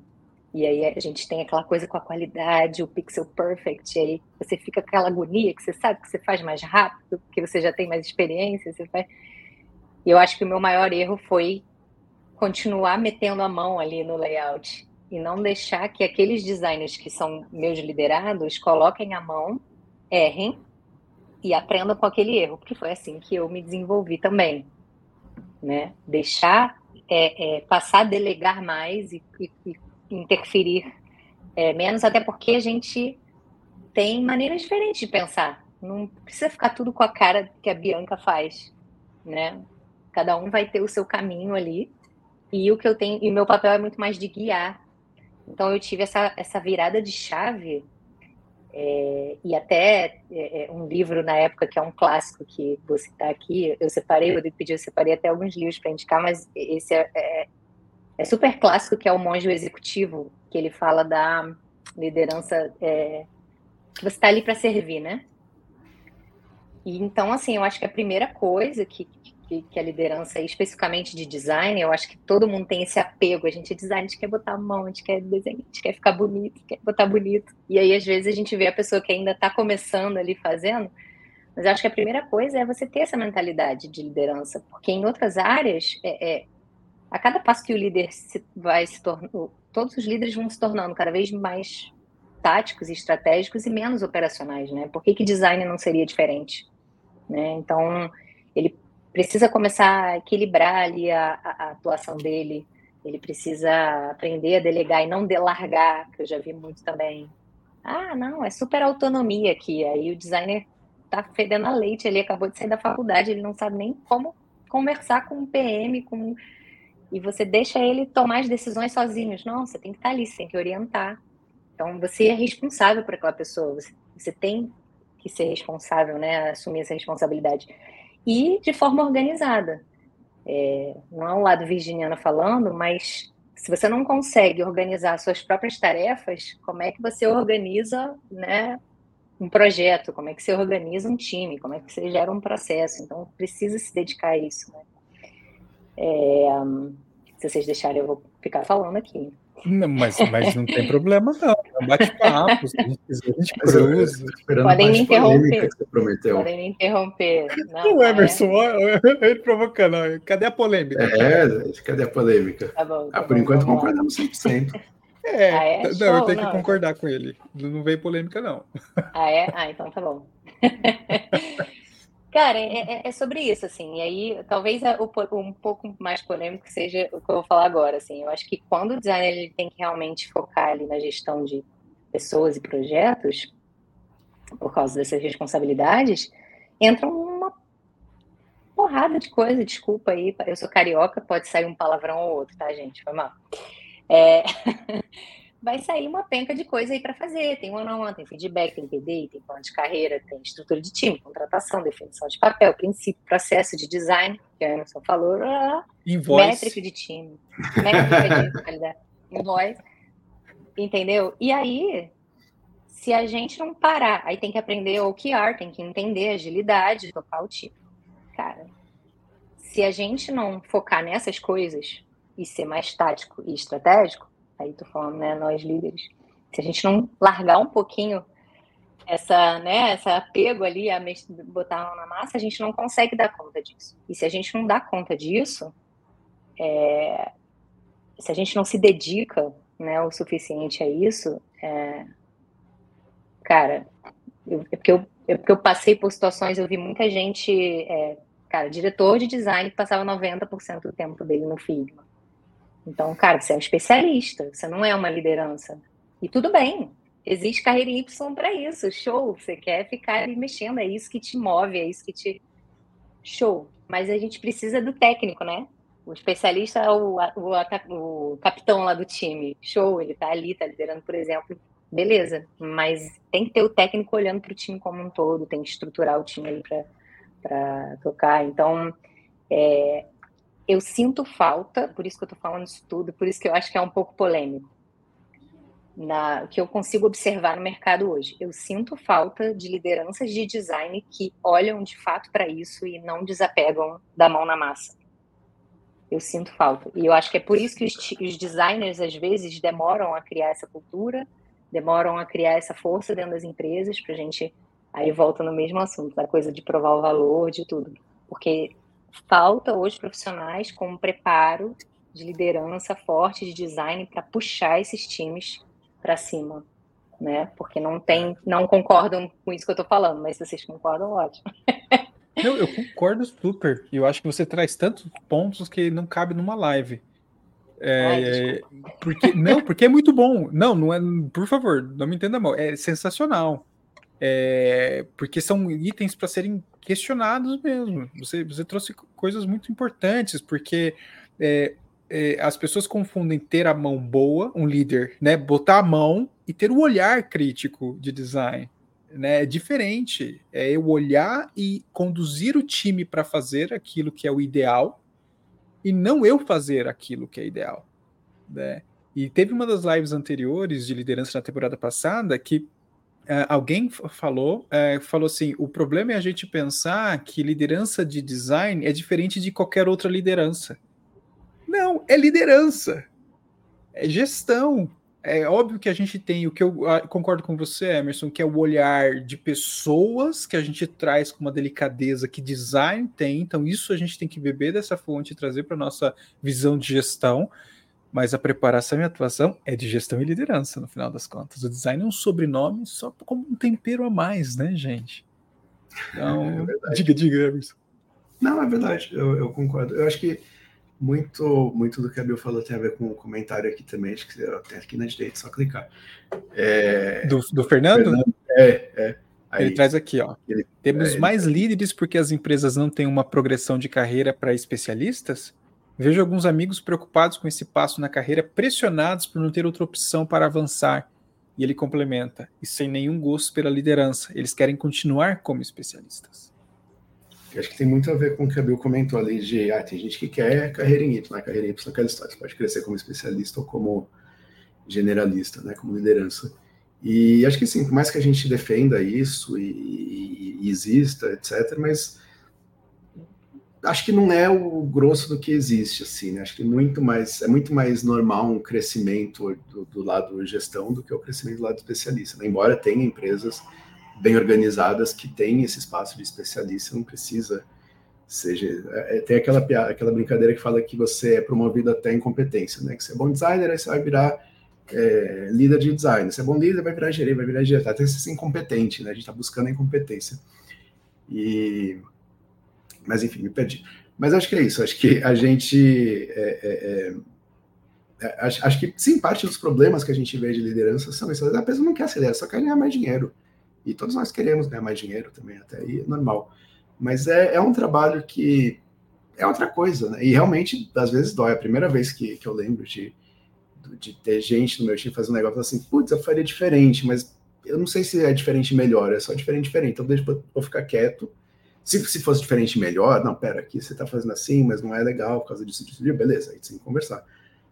e aí a gente tem aquela coisa com a qualidade, o pixel perfect, e aí você fica com aquela agonia que você sabe que você faz mais rápido, porque você já tem mais experiência, você faz... E eu acho que o meu maior erro foi continuar metendo a mão ali no layout e não deixar que aqueles designers que são meus liderados coloquem a mão, errem e aprendam com aquele erro, porque foi assim que eu me desenvolvi também, né? Deixar é, é, passar a delegar mais e, e, e interferir é, menos, até porque a gente tem maneiras diferentes de pensar. Não precisa ficar tudo com a cara que a Bianca faz, né? Cada um vai ter o seu caminho ali. E o que eu tenho, e meu papel é muito mais de guiar. Então eu tive essa, essa virada de chave É, e até é, é, um livro na época que é um clássico que vou citar aqui, eu separei, eu pedi, eu separei até alguns livros para indicar, mas esse é, é, super clássico, que é o Monge Executivo, que ele fala da liderança é, que você está ali para servir, né? E então, assim, eu acho que a primeira coisa que, que, que, a liderança, especificamente de design, eu acho que todo mundo tem esse apego. A gente é design, a gente quer botar a mão, a gente quer desenhar, a gente quer ficar bonito, quer botar bonito. E aí, às vezes, a gente vê a pessoa que ainda está começando ali fazendo. Mas eu acho que a primeira coisa é você ter essa mentalidade de liderança, porque em outras áreas, é, é a cada passo que o líder se, vai se tornando, todos os líderes vão se tornando cada vez mais táticos e estratégicos e menos operacionais, né? Por que, que design não seria diferente? Né? Então, ele precisa começar a equilibrar ali a, a, atuação dele, ele precisa aprender a delegar e não delargar, que eu já vi muito também. Ah, não, é super autonomia aqui. Aí o designer tá fedendo a leite, ele acabou de sair da faculdade, ele não sabe nem como conversar com um PM, com e você deixa ele tomar as decisões sozinhos. Não, você tem que estar ali, você tem que orientar. Então você é responsável por aquela pessoa, você, você tem que ser responsável, né, assumir essa responsabilidade e de forma organizada. É, não é um lado virginiano falando, mas se você não consegue organizar suas próprias tarefas, como é que você organiza né, um projeto? Como é que você organiza um time? Como é que você gera um processo? Então, precisa se dedicar a isso. Né? É, se vocês deixarem, eu vou ficar falando aqui. Não, mas, mas não tem problema, não. É um bate-papo. Se a gente quiser, a gente cruza. Podem me interromper. Podem me interromper. Não, o Emerson, é... ele provocando. Cadê a polêmica? É, cadê a polêmica? Tá bom, tá ah, por bom, enquanto concordamos 100%. É, ah, é? não, Show, eu tenho não. que concordar com ele. Não veio polêmica, não. Ah, é? Ah, então tá bom. Cara, é, é, é, sobre isso, assim. E aí, talvez um pouco mais polêmico seja o que eu vou falar agora, assim. Eu acho que quando o designer ele tem que realmente focar ali na gestão de pessoas e projetos, por causa dessas responsabilidades, entra uma porrada de coisa. Desculpa aí, eu sou carioca, pode sair um palavrão ou outro, tá, gente? Foi mal. É... vai sair uma penca de coisa aí para fazer. Tem one on one, tem feedback, tem PD, tem plano de carreira, tem estrutura de time, contratação, definição de papel, princípio, processo de design, que a Anderson falou, ah, métrica de time, métrica de qualidade, invoice, entendeu? E aí, se a gente não parar, aí tem que aprender o OKR, tem que entender agilidade, tocar o time. Cara, se a gente não focar nessas coisas e ser mais tático e estratégico, aí tô falando, né, nós líderes, se a gente não largar um pouquinho essa, né, essa apego ali a botar a mão na massa, a gente não consegue dar conta disso. E se a gente não dá conta disso, é, se a gente não se dedica, né, o suficiente a isso, é, cara, eu, é porque eu, é porque eu passei por situações, eu vi muita gente, é, cara, diretor de design passava 90% do tempo dele no Figma. Então, cara, você é um especialista, você não é uma liderança. E tudo bem, existe carreira Y para isso, show. Você quer ficar ali mexendo, é isso que te move, é isso que te. Show. Mas a gente precisa do técnico, né? O especialista é o, o, o capitão lá do time. Show, ele tá ali, tá liderando, por exemplo. Beleza, mas tem que ter o técnico olhando para o time como um todo, tem que estruturar o time para tocar. Então, é, eu sinto falta, por isso que eu estou falando isso tudo, por isso que eu acho que é um pouco polêmico, na, que eu consigo observar no mercado hoje. Eu sinto falta de lideranças de design que olham de fato para isso e não desapegam da mão na massa. Eu sinto falta. E eu acho que é por isso que os, os designers, às vezes, demoram a criar essa cultura, demoram a criar essa força dentro das empresas, para a gente. Aí volta no mesmo assunto, da coisa de provar o valor, de tudo. Porque falta hoje profissionais com preparo de liderança forte, de design, para puxar esses times para cima, né? Porque não tem, não concordam com isso que eu estou falando, mas se vocês concordam, ótimo. Eu, eu concordo super. Eu acho que você traz tantos pontos que não cabe numa live. É, Ai, porque não, porque é muito bom. Não, não é. Por favor, não me entenda mal. É sensacional. É, porque são itens para serem questionados mesmo. Você, você trouxe coisas muito importantes, porque é, é, as pessoas confundem ter a mão boa, um líder, né? Botar a mão e ter o olhar crítico de design. Né, é diferente. É eu olhar e conduzir o time para fazer aquilo que é o ideal e não eu fazer aquilo que é ideal. Né? E teve uma das lives anteriores de liderança na temporada passada que Uh, alguém falou, uh, falou assim: o problema é a gente pensar que liderança de design é diferente de qualquer outra liderança. Não, é liderança, é gestão. É óbvio que a gente tem o que eu concordo com você, Emerson, que é o olhar de pessoas que a gente traz com uma delicadeza que design tem. Então, isso a gente tem que beber dessa fonte e trazer para nossa visão de gestão mas a preparação e a atuação é de gestão e liderança, no final das contas. O design é um sobrenome só como um tempero a mais, né, gente? Então, é diga, diga, Emerson. Não, é verdade, eu, eu, concordo. Eu acho que muito, muito do que a Bill falou tem a ver com o comentário aqui também, acho que tem aqui na direita, só clicar. É... Do, do Fernando? Fernando? É, é. Aí, ele traz aqui, ó. Ele, Temos é, mais líderes porque as empresas não têm uma progressão de carreira para especialistas? Vejo alguns amigos preocupados com esse passo na carreira, pressionados por não ter outra opção para avançar. E ele complementa, e sem nenhum gosto pela liderança, eles querem continuar como especialistas. Eu acho que tem muito a ver com o que a Bill comentou ali de, ah, tem gente que quer carreira em Y, né? carreira em Y naquela história, você pode crescer como especialista ou como generalista, né, como liderança. E acho que sim, por mais que a gente defenda isso e, e, e exista, etc., mas acho que não é o grosso do que existe, assim, né? Acho que muito mais, é muito mais normal um crescimento do, do lado gestão do que o crescimento do lado especialista, né? Embora tenha empresas bem organizadas que têm esse espaço de especialista, não precisa seja, é, é tem aquela aquela brincadeira que fala que você é promovido até incompetência, né? Que você é bom designer, aí você vai virar é, líder de design. Se é bom líder, vai virar gerente, vai virar diretor, até ser incompetente, né? A gente está buscando a incompetência. E mas enfim, me perdi. Mas acho que é isso, acho que a gente. É, é, é, é, acho, acho, que sim, parte dos problemas que a gente vê de liderança são isso. A pessoa não quer acelerar, só quer ganhar mais dinheiro. E todos nós queremos ganhar mais dinheiro também, até aí é normal. Mas é, é um trabalho que é outra coisa, né? E realmente, às vezes dói. A primeira vez que, que eu lembro de, de ter gente no meu time fazendo um negócio assim, putz, eu faria diferente, mas eu não sei se é diferente melhor, é só diferente diferente. Então deixa eu ficar quieto se, se fosse diferente, melhor. Não, pera, aqui você tá fazendo assim, mas não é legal por causa disso, disso, disso. Beleza, aí tem que conversar.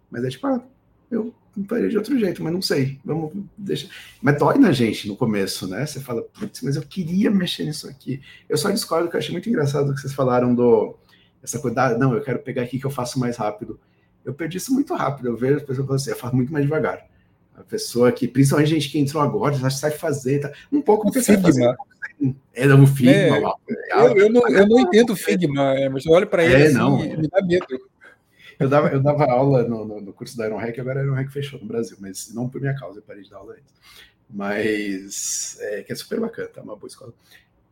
Mas é tipo, ah, eu faria de outro jeito, mas não sei. Vamos deixar. Mas dói na gente no começo, né? Você fala, putz, mas eu queria mexer nisso aqui. Eu só discordo que eu achei muito engraçado o que vocês falaram do essa coisa, ah, não, eu quero pegar aqui que eu faço mais rápido. Eu perdi isso muito rápido. Eu vejo as pessoas falando assim, eu faço muito mais devagar. A pessoa que, principalmente gente que entrou agora, já sabe fazer, tá? um pouco porque Figma. Fazer, é no Figma. É, eu, eu, não, eu não entendo Figma, mas eu olho para ele é, assim, não. me dá medo. Eu dava, eu dava aula no, no, no curso da Iron Hack, agora a Iron Hack fechou no Brasil, mas não por minha causa, eu parei de dar aula antes. Mas é, que é super bacana, tá? Uma boa escola.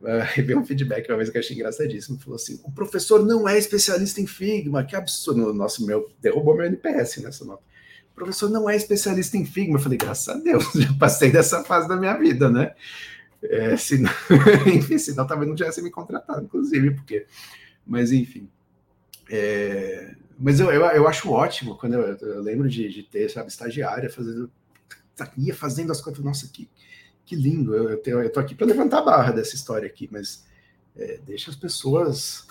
Uh, veio um feedback uma vez que eu achei engraçadíssimo. Falou assim: o professor não é especialista em Figma, que absurdo. Nossa, meu, derrubou meu NPS nessa nota professor não é especialista em Figma. Eu falei, graças a Deus, já passei dessa fase da minha vida, né? É, senão, enfim, senão talvez não tivesse me contratado, inclusive, porque. Mas, enfim. É, mas eu, eu, eu, acho ótimo quando eu, eu lembro de, de, ter, sabe, estagiária fazendo. ia fazendo as coisas. Nossa, que, que lindo. Eu, eu, eu tô aqui para levantar a barra dessa história aqui, mas é, deixa as pessoas.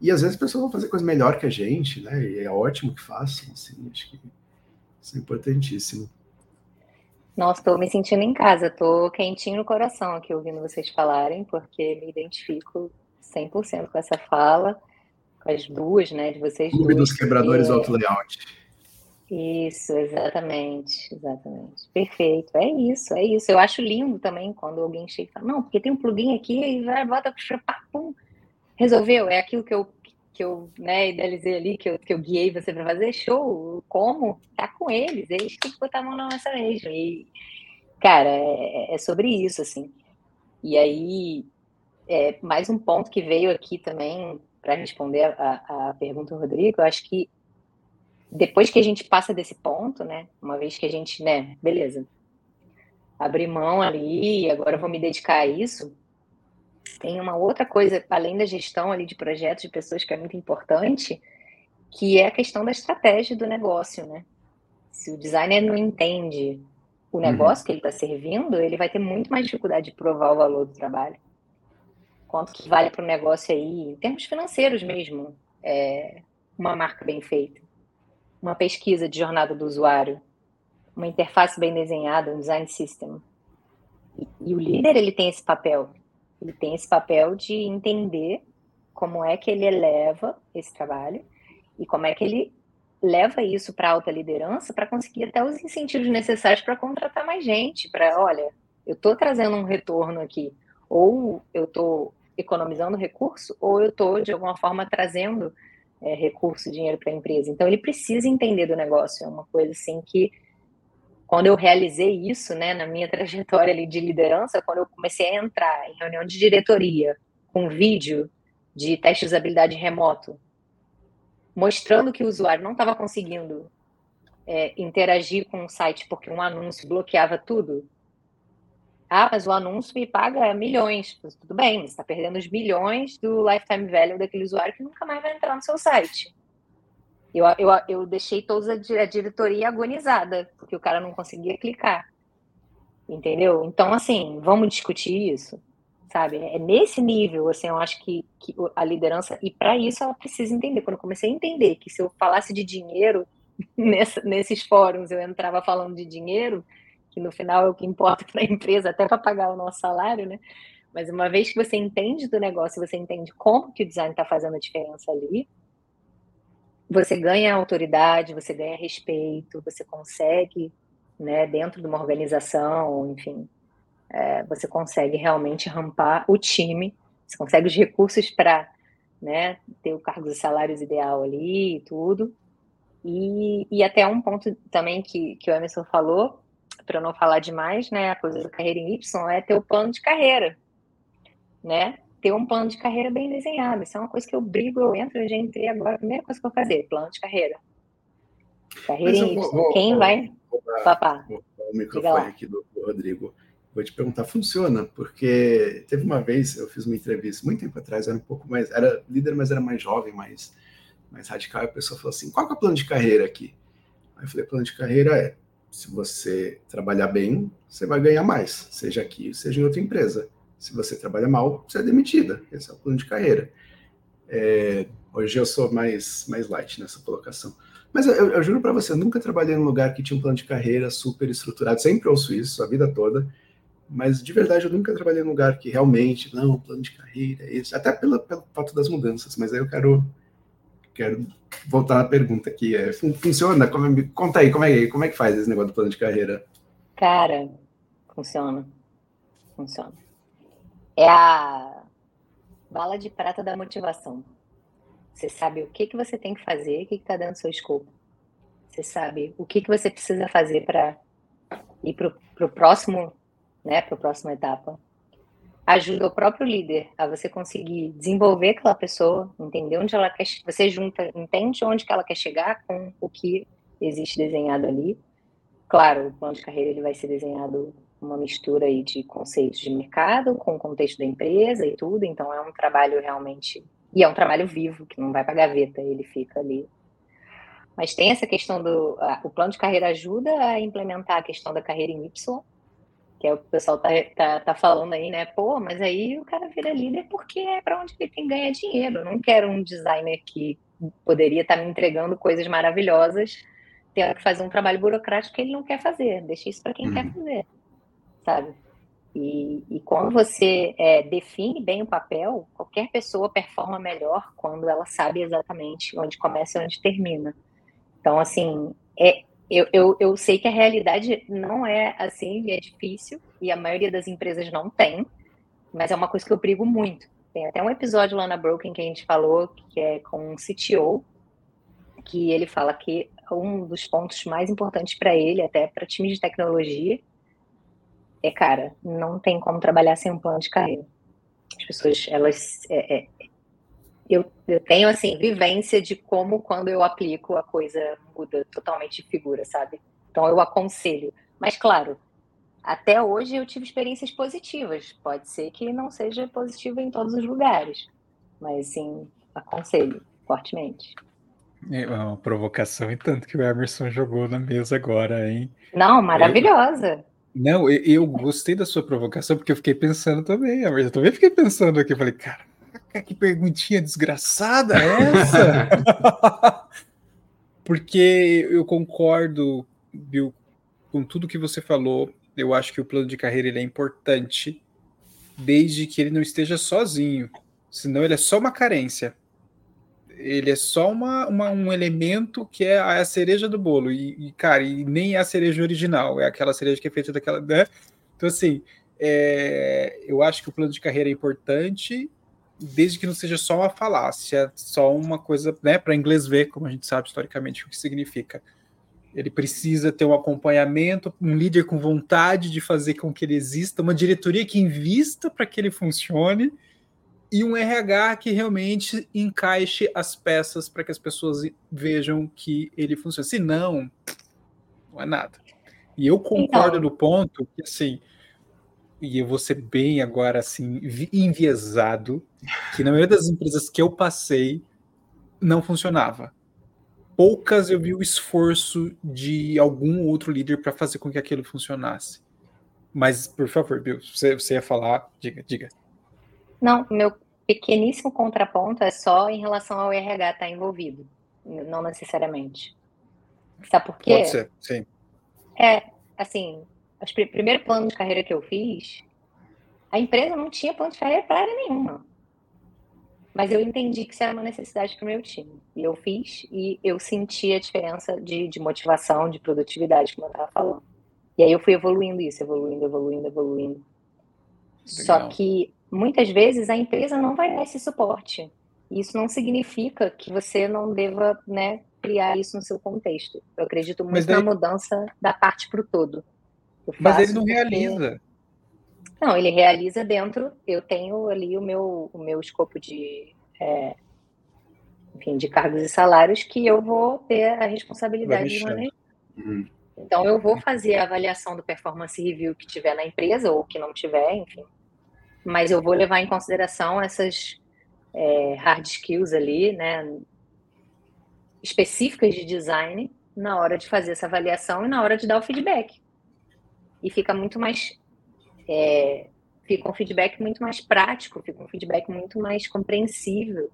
E às vezes as pessoas vão fazer coisa melhor que a gente, né? E é ótimo que façam, assim, acho que isso é importantíssimo. Nossa, estou me sentindo em casa, estou quentinho no coração aqui ouvindo vocês falarem, porque me identifico 100% com essa fala, com as duas, né, de vocês Clube duas. dos quebradores auto layout. Isso, exatamente, exatamente. Perfeito, é isso, é isso. Eu acho lindo também quando alguém chega e fala, não, porque tem um plugin aqui e vai, bota, pum, resolveu, é aquilo que eu que eu né, idealizei ali, que eu, que eu guiei você para fazer, show, como? Tá com eles, eles têm que botar a mão na massa mesmo. E, cara, é, é sobre isso, assim. E aí, é, mais um ponto que veio aqui também para responder a, a pergunta do Rodrigo, eu acho que depois que a gente passa desse ponto, né, uma vez que a gente, né, beleza, abri mão ali, agora eu vou me dedicar a isso, tem uma outra coisa, além da gestão ali de projetos de pessoas que é muito importante, que é a questão da estratégia do negócio, né? Se o designer não entende o uhum. negócio uhum. que ele está servindo, ele vai ter muito mais dificuldade de provar o valor do trabalho. Quanto que vale para o negócio aí, em termos financeiros mesmo, é uma marca bem feita, uma pesquisa de jornada do usuário, uma interface bem desenhada, um design system. E, e o líder ele tem esse papel, ele tem esse papel de entender como é que ele eleva esse trabalho e como é que ele leva isso para alta liderança para conseguir até os incentivos necessários para contratar mais gente, para, olha, eu estou trazendo um retorno aqui, ou eu estou economizando recurso, ou eu estou, de alguma forma, trazendo é, recurso, dinheiro para a empresa. Então, ele precisa entender do negócio. É uma coisa assim que, quando eu realizei isso, né, na minha trajetória ali de liderança, quando eu comecei a entrar em reunião de diretoria com vídeo de teste de usabilidade remoto, mostrando que o usuário não estava conseguindo é, interagir com o site porque um anúncio bloqueava tudo. Ah, mas o anúncio me paga milhões. Tudo bem, você está perdendo os milhões do lifetime value daquele usuário que nunca mais vai entrar no seu site. Eu, eu, eu deixei toda a diretoria agonizada, porque o cara não conseguia clicar. Entendeu? Então, assim, vamos discutir isso sabe? É nesse nível, assim, eu acho que, que a liderança, e para isso ela precisa entender. Quando eu comecei a entender que se eu falasse de dinheiro, nessa, nesses fóruns eu entrava falando de dinheiro, que no final é o que importa para a empresa, até para pagar o nosso salário, né? Mas uma vez que você entende do negócio, você entende como que o design está fazendo a diferença ali, você ganha autoridade, você ganha respeito, você consegue, né, dentro de uma organização, enfim, é, você consegue realmente rampar o time, você consegue os recursos para né, ter o cargo de salários ideal ali e tudo. E, e até um ponto também que, que o Emerson falou, para não falar demais, né, a coisa da carreira em Y é ter o plano de carreira, né? Ter um plano de carreira bem desenhado. Isso é uma coisa que eu brigo, eu entro, eu já entrei agora, a primeira coisa que eu vou fazer, plano de carreira. Carreira em Y. Vou, Quem vou, vai? Vou, Papá. o microfone aqui do, do Rodrigo vou te perguntar, funciona? Porque teve uma vez, eu fiz uma entrevista, muito tempo atrás, era um pouco mais, era líder, mas era mais jovem, mais, mais radical, e a pessoa falou assim, qual é o plano de carreira aqui? Aí eu falei, plano de carreira é, se você trabalhar bem, você vai ganhar mais, seja aqui, seja em outra empresa. Se você trabalha mal, você é demitida. Esse é o plano de carreira. É, hoje eu sou mais, mais light nessa colocação. Mas eu, eu juro para você, eu nunca trabalhei num lugar que tinha um plano de carreira super estruturado. Sempre ouço isso a vida toda. Mas de verdade eu nunca trabalhei num lugar que realmente, não, plano de carreira, é esse, até pela, pelo fato das mudanças, mas aí eu quero, quero voltar à pergunta aqui. É, funciona? Como, é, conta aí, como é, como é que faz esse negócio do plano de carreira? Cara, funciona. Funciona. É a bala de prata da motivação. Você sabe o que, que você tem que fazer, o que está dando seu escopo. Você sabe o que, que você precisa fazer para ir para o próximo né, para a próxima etapa, ajuda o próprio líder a você conseguir desenvolver aquela pessoa, entender onde ela quer, você junta, entende onde que ela quer chegar com o que existe desenhado ali. Claro, o plano de carreira ele vai ser desenhado uma mistura aí de conceitos de mercado com o contexto da empresa e tudo, então é um trabalho realmente e é um trabalho vivo que não vai para gaveta, ele fica ali. Mas tem essa questão do o plano de carreira ajuda a implementar a questão da carreira em Y, que é o que o pessoal tá, tá, tá falando aí, né? Pô, mas aí o cara vira líder porque é para onde ele tem que ganhar dinheiro. Eu não quero um designer que poderia estar tá me entregando coisas maravilhosas, tendo que fazer um trabalho burocrático que ele não quer fazer. Deixa isso para quem uhum. quer fazer, sabe? E, e quando você é, define bem o papel, qualquer pessoa performa melhor quando ela sabe exatamente onde começa e onde termina. Então, assim, é, eu, eu, eu sei que a realidade não é assim, é difícil, e a maioria das empresas não tem, mas é uma coisa que eu brigo muito. Tem até um episódio lá na Broken que a gente falou, que é com um CTO, que ele fala que um dos pontos mais importantes para ele, até para times de tecnologia, é, cara, não tem como trabalhar sem um plano de carreira. As pessoas, elas, é, é, eu, eu tenho, assim, vivência de como, quando eu aplico, a coisa muda totalmente de figura, sabe? Então, eu aconselho. Mas, claro, até hoje eu tive experiências positivas. Pode ser que não seja positivo em todos os lugares, mas, sim, aconselho fortemente. É uma provocação e tanto que o Emerson jogou na mesa agora, hein? Não, maravilhosa. Eu, não, eu, eu, gostei da sua provocação porque eu fiquei pensando também. Eu também fiquei pensando aqui. Eu falei, cara, que perguntinha desgraçada é essa? porque eu concordo, Bill, com tudo que você falou. Eu acho que o plano de carreira ele é importante desde que ele não esteja sozinho. Senão ele é só uma carência ele é só uma, uma, um elemento que é a, cereja do bolo. E, e, cara, e nem é a cereja original, é aquela cereja que é feita daquela. Né? Então, assim, é, eu acho que o plano de carreira é importante, desde que não seja só uma falácia, só uma coisa, né, para inglês ver, como a gente sabe historicamente o que significa. Ele precisa ter um acompanhamento, um líder com vontade de fazer com que ele exista, uma diretoria que invista para que ele funcione e um RH que realmente encaixe as peças para que as pessoas vejam que ele funciona. Se não, não é nada. E eu concordo então, no ponto que, assim, e eu vou ser bem agora, assim, enviesado, que na maioria das empresas que eu passei, não funcionava. Poucas eu vi o esforço de algum outro líder para fazer com que aquilo funcionasse. Mas, por favor, Bill, você, você ia falar, diga, diga. Não, meu pequeníssimo contraponto é só em relação ao RH estar tá envolvido, não necessariamente. Sabe por quê? Pode ser, sim. É, assim, o primeiro plano de carreira que eu fiz, a empresa não tinha plano de carreira para área nenhuma. Mas eu entendi que isso era uma necessidade para o meu time. E eu fiz e eu senti a diferença de, de motivação, de produtividade, como eu estava falando. E aí eu fui evoluindo isso, evoluindo, evoluindo, evoluindo. Legal. Só que muitas vezes a empresa não vai dar esse suporte. Isso não significa que você não deva né, criar isso no seu contexto. Eu acredito muito daí... na mudança da parte para o todo. Mas ele não porque... realiza. Não, ele realiza dentro. Eu tenho ali o meu, o meu escopo de, é, enfim, de cargos e salários que eu vou ter a responsabilidade de manejar. Uhum. Então, eu vou fazer a avaliação do performance review que tiver na empresa ou que não tiver, enfim mas eu vou levar em consideração essas é, hard skills ali, né, específicas de design na hora de fazer essa avaliação e na hora de dar o feedback. E fica muito mais é, fica um feedback muito mais prático, fica um feedback muito mais compreensível,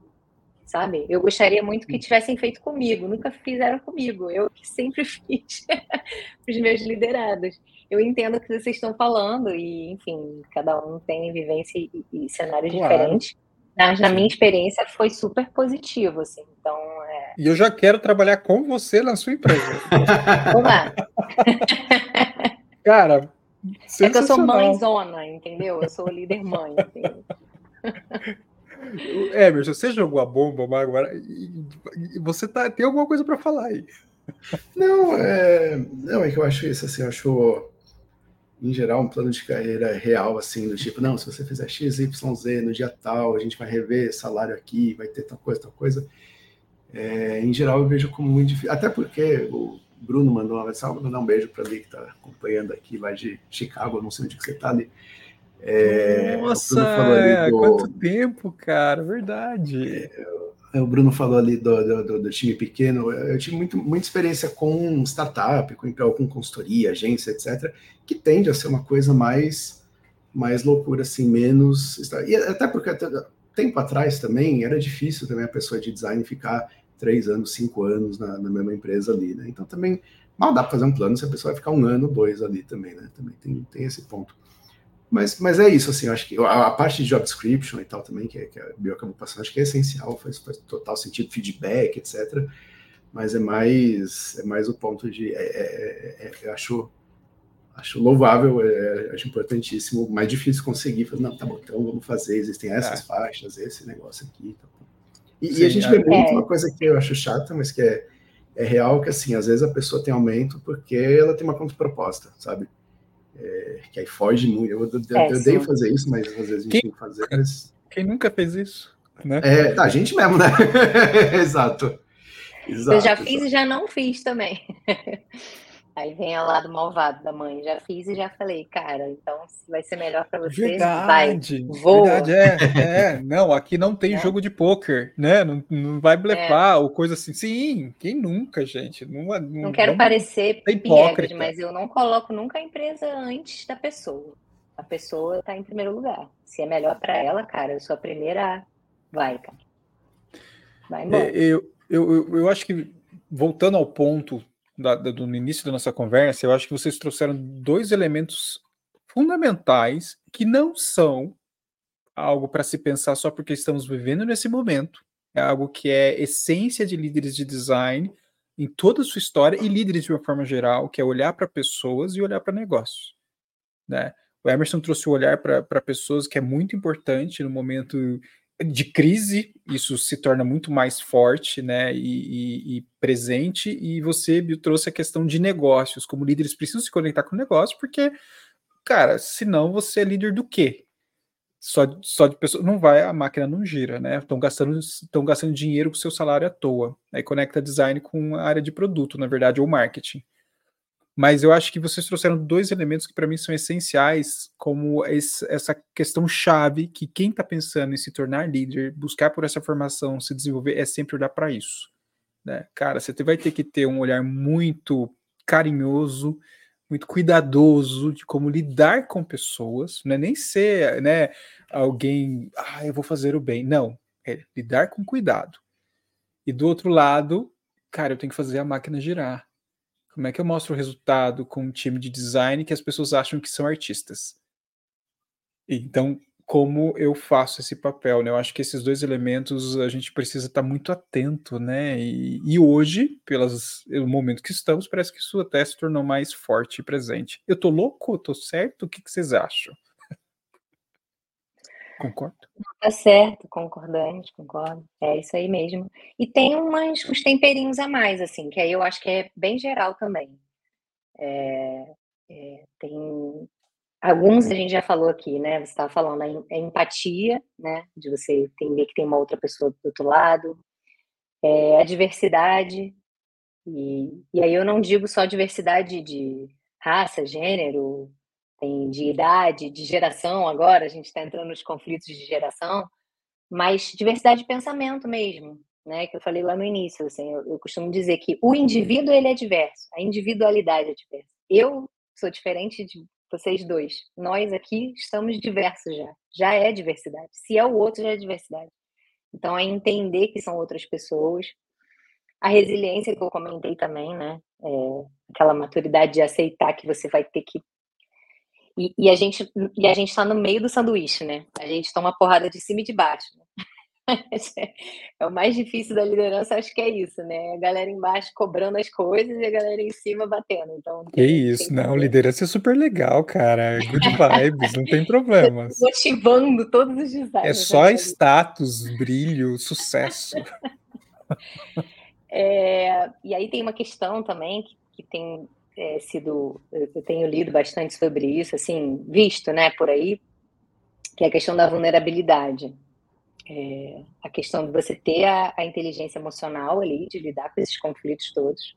sabe? Eu gostaria muito que tivessem feito comigo, nunca fizeram comigo, eu que sempre fiz os meus liderados eu entendo o que vocês estão falando e, enfim, cada um tem vivência e, e cenários claro. diferentes. Mas na minha experiência foi super positivo, assim. Então, é... E eu já quero trabalhar com você na sua empresa. Olá. Cara, é que eu sou mãezona, entendeu? Eu sou líder mãe. Emerson, você jogou a bomba agora você tá, tem alguma coisa para falar aí. Não, é, não, é que eu acho isso assim, eu acho em geral, um plano de carreira real, assim, do tipo, não, se você fizer X, Y, Z no dia tal, a gente vai rever salário aqui, vai ter tal coisa, tal coisa. É, em geral, eu vejo como muito difícil, até porque o Bruno mandou uma mensagem, mandar um beijo para ali que está acompanhando aqui, lá de Chicago, não sei onde que você está ali. É, Nossa, do, quanto tempo, cara, verdade. É, o Bruno falou ali do, do, do, time pequeno. Eu tive muito, muita experiência com startup, com, com consultoria, agência, etc., que tende a ser uma coisa mais, mais loucura, assim, menos. E até porque até, tempo atrás também era difícil também a pessoa de design ficar três anos, cinco anos na, na mesma empresa ali, né? Então também mal dá para fazer um plano se a pessoa vai ficar um ano, dois ali também, né? Também tem, tem esse ponto. Mas, mas é isso, assim, eu acho que a, a, parte de job description e tal também, que, que a Bio acabou passando, acho que é essencial, faz, faz total sentido, feedback, etc. Mas é mais, é mais o ponto de. É, é, é, eu acho, acho louvável, é, acho importantíssimo, mais difícil conseguir. Falar, não, tá bom, então vamos fazer, existem essas é. faixas, esse negócio aqui. Tá e, Sim, e, a gente vê muito uma coisa que eu acho chata, mas que é, é real, que assim, às vezes a pessoa tem aumento porque ela tem uma contraproposta, sabe? É, que aí foge muito. Eu, eu, é, eu odeio fazer isso, mas às vezes a gente quem, tem que fazer. Mas... Quem nunca fez isso? Né? É, tá, a gente mesmo, né? Exato. Exato. Eu já fiz exato. e já não fiz também. Aí vem ao lado malvado da mãe. Já fiz e já falei, cara, então se vai ser melhor para você, verdade, vai, voa. Verdade, é, é. Não, aqui não tem é. jogo de pôquer, né? Não, não vai blefar é. ou coisa assim. Sim, quem nunca, gente? Não, não, não quero não, parecer hipócrita, mas eu não coloco nunca a empresa antes da pessoa. A pessoa está em primeiro lugar. Se é melhor para ela, cara, eu sou a primeira. Vai, cara. Vai embora. É, eu, eu, eu, eu acho que, voltando ao ponto da, da, do início da nossa conversa, eu acho que vocês trouxeram dois elementos fundamentais que não são algo para se pensar só porque estamos vivendo nesse momento. É algo que é essência de líderes de design em toda a sua história e líderes de uma forma geral, que é olhar para pessoas e olhar para negócios. Né? O Emerson trouxe o olhar para pessoas que é muito importante no momento de crise, isso se torna muito mais forte né, e, e, e, presente, e você trouxe a questão de negócios, como líderes precisam se conectar com o negócio, porque, cara, senão você é líder do quê? Só, só de pessoas, não vai, a máquina não gira, né? Estão gastando, estão gastando dinheiro com seu salário à toa. Aí conecta design com a área de produto, na verdade, ou marketing. Mas eu acho que vocês trouxeram dois elementos que para mim são essenciais, como esse, essa questão chave que quem está pensando em se tornar líder, buscar por essa formação, se desenvolver, é sempre olhar para isso. Né? Cara, você vai ter que ter um olhar muito carinhoso, muito cuidadoso de como lidar com pessoas, não é nem ser né, alguém, ah, eu vou fazer o bem. Não, é lidar com cuidado. E do outro lado, cara, eu tenho que fazer a máquina girar como é que eu mostro o resultado com um time de design que as pessoas acham que são artistas? Então, como eu faço esse papel, né? Eu acho que esses dois elementos a gente precisa estar muito atento, né? E, e hoje, pelos pelo momento que estamos, parece que isso até se tornou mais forte e presente. Eu tô louco? Tô certo? O que, que vocês acham? Concordo. Tá certo, concordamos, concordo. É isso aí mesmo. E tem umas, uns temperinhos a mais, assim, que aí eu acho que é bem geral também. É, é, tem alguns a gente já falou aqui, né? Você estava falando a, a, empatia, né? De você entender que tem uma outra pessoa do outro lado. É, a diversidade. E, e aí eu não digo só diversidade de raça, gênero, tem de idade, de geração agora, a gente está entrando nos conflitos de geração, mas diversidade de pensamento mesmo, né? Que eu falei lá no início, assim, eu, eu costumo dizer que o indivíduo ele é diverso, a individualidade é diversa. Eu sou diferente de vocês dois. Nós aqui estamos diversos já. Já é diversidade. Se é o outro, já é diversidade. Então, é entender que são outras pessoas. A resiliência que eu comentei também, né? É aquela maturidade de aceitar que você vai ter que e, e, a gente e a gente está no meio do sanduíche, né? A gente toma porrada de cima e de baixo. Né? É o mais difícil da liderança, acho que é isso, né? A galera embaixo cobrando as coisas e a galera em cima batendo. Então, que isso, não, liderança é super legal, cara. Good vibes, não tem problemas. Motivando todos os designs. É só status, brilho, sucesso. É, e aí tem uma questão também que, que tem é, sido, eu tenho lido bastante sobre isso, assim, visto, né, por aí, que é a questão da vulnerabilidade. É, a questão de você ter a, a, inteligência emocional ali, de lidar com esses conflitos todos,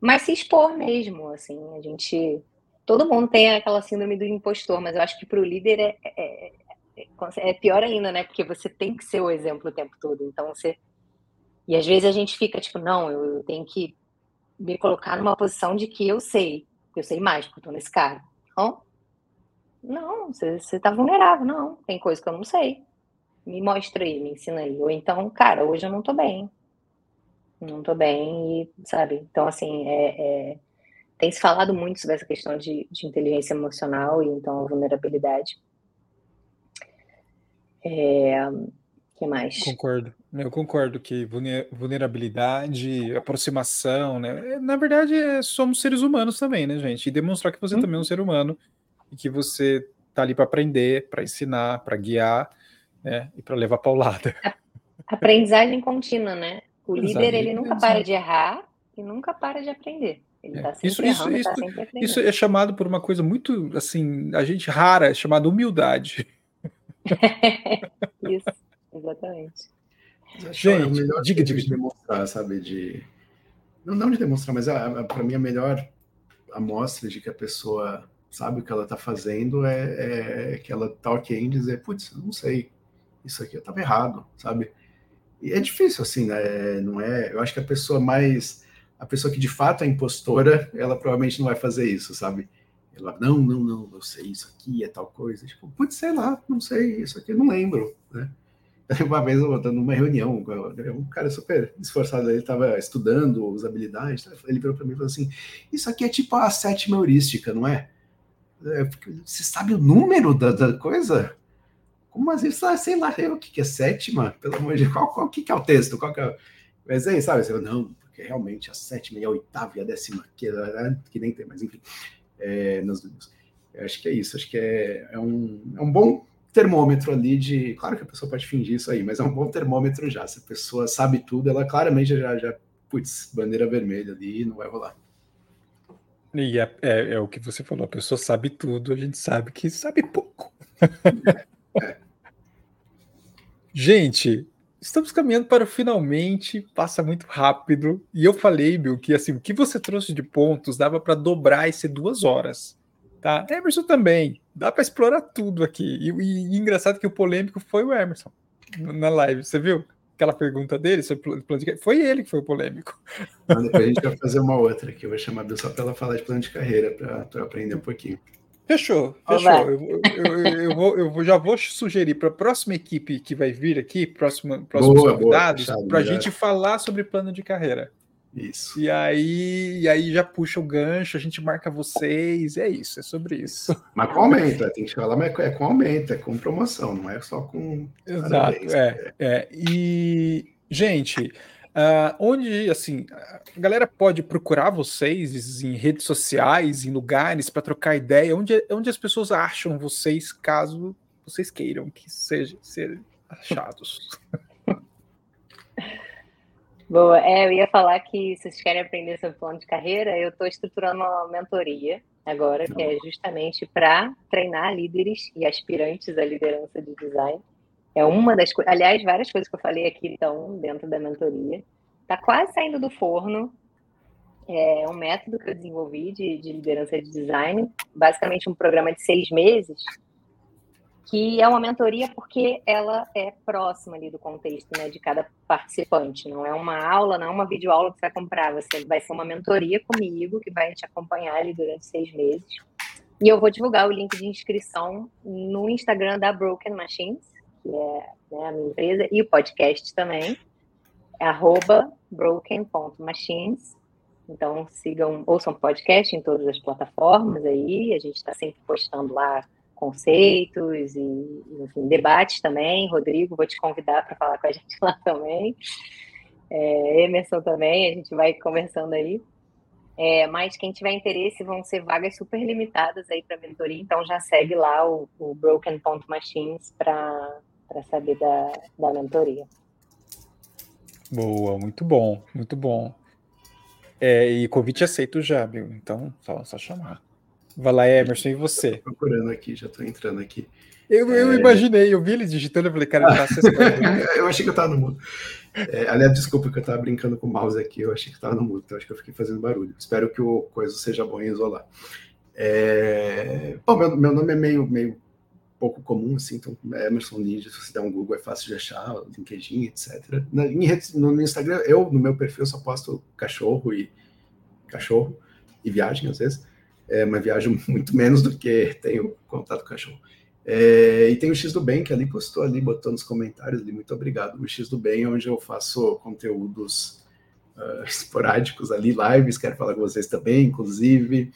mas se expor mesmo, assim, a gente, todo mundo tem aquela síndrome do impostor, mas eu acho que para o líder é, é, é, é pior ainda, né, porque você tem que ser o exemplo o tempo todo, então você, e às vezes a gente fica tipo, não, eu tenho que me colocar numa posição de que eu sei, eu sei mais, porque eu tô nesse cara. Não, não, você, você tá vulnerável, não, tem coisa que eu não sei. Me mostra aí, me ensina aí. Ou então, cara, hoje eu não tô bem. Não tô bem, e, sabe? Então, assim, é, é, tem se falado muito sobre essa questão de, de inteligência emocional e então a vulnerabilidade. É, que mais? Concordo. Eu concordo que vulnerabilidade, aproximação, né? É, na verdade, é, somos seres humanos também, né, gente? E demonstrar que você hum. também é um ser humano e que você tá ali para aprender, para ensinar, para guiar, né? E para levar paulada. Aprendizagem contínua, né? O líder ele nunca para de errar e nunca para de aprender. Ele é. tá sempre isso, errando, isso, tá sempre aprendendo. Isso é chamado por uma coisa muito assim, a gente rara, é chamada humildade. isso, exatamente. Gente, é melhor diga, diga de demonstrar, sabe? De não, não de demonstrar, mas para mim a melhor amostra de que a pessoa sabe o que ela está fazendo é, é, que ela está ok em dizer, putz, não sei, isso aqui eu estava errado, sabe? E é difícil, assim, né? Não é. Eu acho que a pessoa mais. A pessoa que de fato é impostora, ela provavelmente não vai fazer isso, sabe? Ela, não, não, não, eu sei, isso aqui é tal coisa. Tipo, putz, sei lá, não sei, isso aqui eu não lembro, né? Uma vez eu estava numa reunião, um cara super esforçado, ele estava estudando usabilidade, ele virou para mim e falou assim: Isso aqui é tipo a sétima heurística, não é? é você sabe o número da, da coisa? Como assim? Sei lá, o que, é sétima? Pelo amor de Deus, qual, qual que, é o texto? Qual que é... Mas aí, sabe? Eu, não, porque realmente a sétima e a oitava e a décima, que, é, que nem tem, mas enfim, é, nos. Eu acho que é isso, acho que é, é, um, é um bom termômetro ali de. Claro que a pessoa pode fingir isso aí, mas é um bom termômetro já. Se a pessoa sabe tudo, ela claramente já, já putz, bandeira vermelha ali, não vai rolar. E é, é, é, o que você falou, a pessoa sabe tudo, a gente sabe que sabe pouco. É. Gente, estamos caminhando para o finalmente, passa muito rápido. E eu falei, Bill, que assim, o que você trouxe de pontos dava para dobrar e ser duas horas. Tá? Emerson também. Dá para explorar tudo aqui. E, e, e, engraçado que o polêmico foi o Emerson na live. Você viu? Aquela pergunta dele sobre plano de Foi ele que foi o polêmico. Mas depois a gente vai fazer uma outra aqui. Eu vou chamar a Bill só para ela falar de plano de carreira, para aprender um pouquinho. Fechou, fechou. Eu, eu, eu, vou, eu já vou sugerir para a próxima equipe que vai vir aqui, próxima, próximos boa, convidados, para a gente falar sobre plano de carreira. Isso. E aí, e aí já puxa o gancho, a gente marca vocês, é isso, é sobre isso. Mas com aumento, é, tem que falar, mas é com aumento, é com promoção, não é só com. Exato, é, é. E, gente, Uh, onde, assim, a galera pode procurar vocês em redes sociais, em lugares para trocar ideia, onde, onde as pessoas acham vocês, caso vocês queiram que sejam ser achados. Boa, é, eu ia falar que se vocês querem aprender sobre plano de carreira, eu estou estruturando uma mentoria agora, que é justamente para treinar líderes e aspirantes à liderança de design é uma das coisas. Aliás, várias coisas que eu falei aqui estão dentro da mentoria. Está quase saindo do forno. É um método que eu desenvolvi de, de liderança de design, basicamente um programa de seis meses, que é uma mentoria porque ela é próxima ali do contexto né, de cada participante. Não é uma aula, não é uma videoaula que você vai comprar, você vai ser uma mentoria comigo que vai te acompanhar ali durante seis meses. E eu vou divulgar o link de inscrição no Instagram da Broken Machines, que é né, a minha empresa, e o podcast também, é arroba broken.machines. Então sigam, ouçam podcast em todas as plataformas aí, a gente está sempre postando lá conceitos e enfim, debates também. Rodrigo, vou te convidar para falar com a gente lá também. É, Emerson também, a gente vai conversando aí. É, mas quem tiver interesse vão ser vagas super limitadas aí para mentoria, então já segue lá o, o Broken.machines para para saber da, da mentoria. Boa, muito bom, muito bom. É, e convite aceito já, Bill. Então, só, só chamar. Vai lá, Emerson, e você? Tô procurando aqui, já estou entrando aqui. Eu, eu é... imaginei, eu vi ele digitando, eu falei, cara, ele tá acessando. eu achei que eu estava no mudo. É, aliás, desculpa que eu estava brincando com o mouse aqui, eu achei que estava no mudo, então acho que eu fiquei fazendo barulho. Espero que o coisa seja bom em isolar. É... Bom, meu, meu nome é meio, meio pouco comum, assim, então Emerson Ninja, se você der um Google é fácil de achar, LinkedIn, etc. Na, no Instagram, eu, no meu perfil, só posto cachorro e cachorro e viagem, às vezes, é, mas viajo muito menos do que tenho contato com cachorro. É, e tem o X do Bem, que ali postou ali, botou nos comentários ali, muito obrigado. O X do Bem é onde eu faço conteúdos uh, esporádicos ali, lives, quero falar com vocês também, inclusive.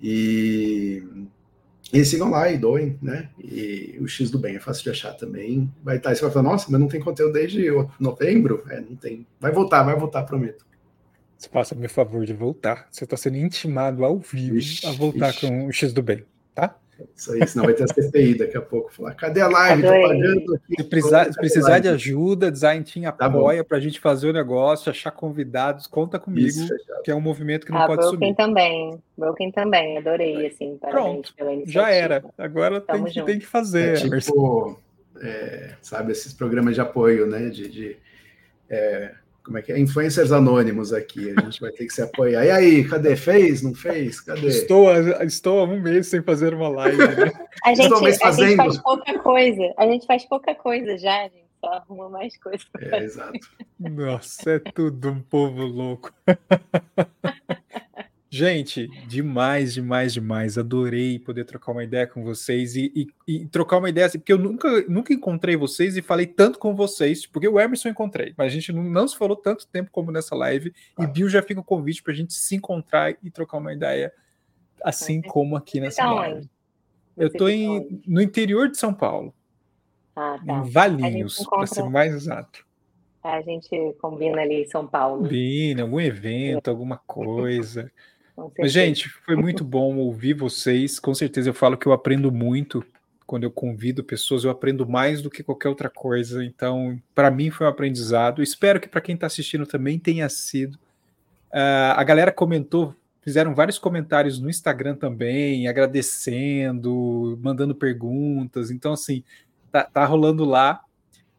E e sigam lá e doem, né? E o X do Bem é fácil de achar também. Vai estar, tá, você vai falar, nossa, mas não tem conteúdo desde novembro? É, não tem. Vai voltar, vai voltar, prometo. Você faça meu favor de voltar. Você está sendo intimado ao vivo ixi, a voltar ixi. com o X do Bem, tá? Isso aí, senão vai ter a CPI daqui a pouco. Falar, cadê a live? Tô pagando aqui. Se precisar, se precisar de ajuda, Design Team tá apoia para a gente fazer o negócio, achar convidados, conta comigo, Isso, que é um movimento que não a pode Broken subir. também, Broken também, adorei, assim, Pronto, já era. Agora tem que, tem que, fazer. É tipo, é, sabe, esses programas de apoio, né, de, de é, como é que é? Influencers anônimos aqui. A gente vai ter que se apoiar. E aí, cadê? Fez? Não fez? Cadê? Estou, estou há um mês sem fazer uma live. Né? a, gente, a gente faz pouca coisa. A gente faz pouca coisa já, gente. Só arruma mais coisa. É, exato. Nossa, é tudo um povo louco. Gente, demais, demais, demais. Adorei poder trocar uma ideia com vocês e, e, e, trocar uma ideia assim, porque eu nunca, nunca encontrei vocês e falei tanto com vocês, porque o Emerson encontrei, mas a gente não, não se falou tanto tempo como nessa live. Ah. E Bill já fica o convite para a gente se encontrar e trocar uma ideia, assim como aqui nessa live. Eu estou no interior de São Paulo, ah, tá. em Valinhos, para ser mais exato. A gente combina ali em São Paulo. Combina, algum evento, alguma coisa. Mas, gente, foi muito bom ouvir vocês. Com certeza eu falo que eu aprendo muito quando eu convido pessoas, eu aprendo mais do que qualquer outra coisa. Então, para mim foi um aprendizado. Espero que para quem está assistindo também tenha sido. Uh, a galera comentou, fizeram vários comentários no Instagram também, agradecendo, mandando perguntas. Então, assim, tá, tá rolando lá.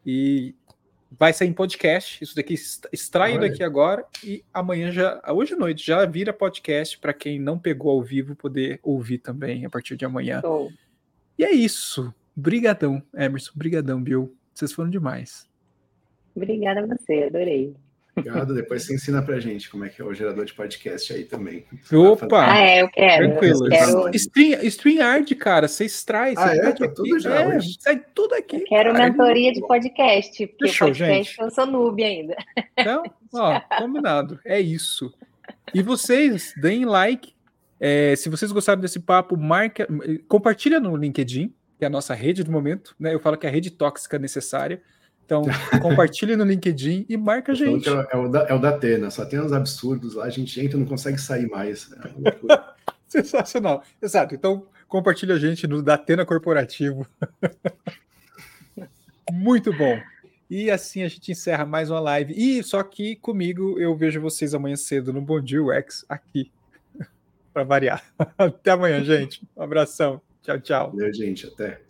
E vai sair em podcast. Isso daqui extraído daqui agora e amanhã já, hoje à noite já vira podcast para quem não pegou ao vivo poder ouvir também a partir de amanhã. E é isso. Brigadão, Emerson. Brigadão, Bill. Vocês foram demais. Obrigada a você, adorei. Obrigado. Depois você ensina pra gente como é que é o gerador de podcast aí também. Opa! Ah, é, eu quero. Tranquilo. Eu quero... Stream, StreamYard, cara, você extrai, você ah, é? Tá tudo já é, sai tudo aqui. Eu quero cara. mentoria de podcast, porque Fechou, podcast gente. eu sou noob ainda. Então, ó, combinado. É isso. E vocês, deem like. É, se vocês gostaram desse papo, marca, compartilha no LinkedIn, que é a nossa rede do momento. Né? Eu falo que é a rede tóxica necessária. Então, compartilhe no LinkedIn e marca a gente. É, o da, é o da Atena, só tem uns absurdos lá, a gente entra e não consegue sair mais. É Sensacional. Exato. Então, compartilhe a gente no Datena Corporativo. Muito bom. E assim a gente encerra mais uma live. E só que comigo eu vejo vocês amanhã cedo no Bom Dia UX aqui. Para variar. Até amanhã, gente. Um abração. Tchau, tchau. Valeu, gente. Até.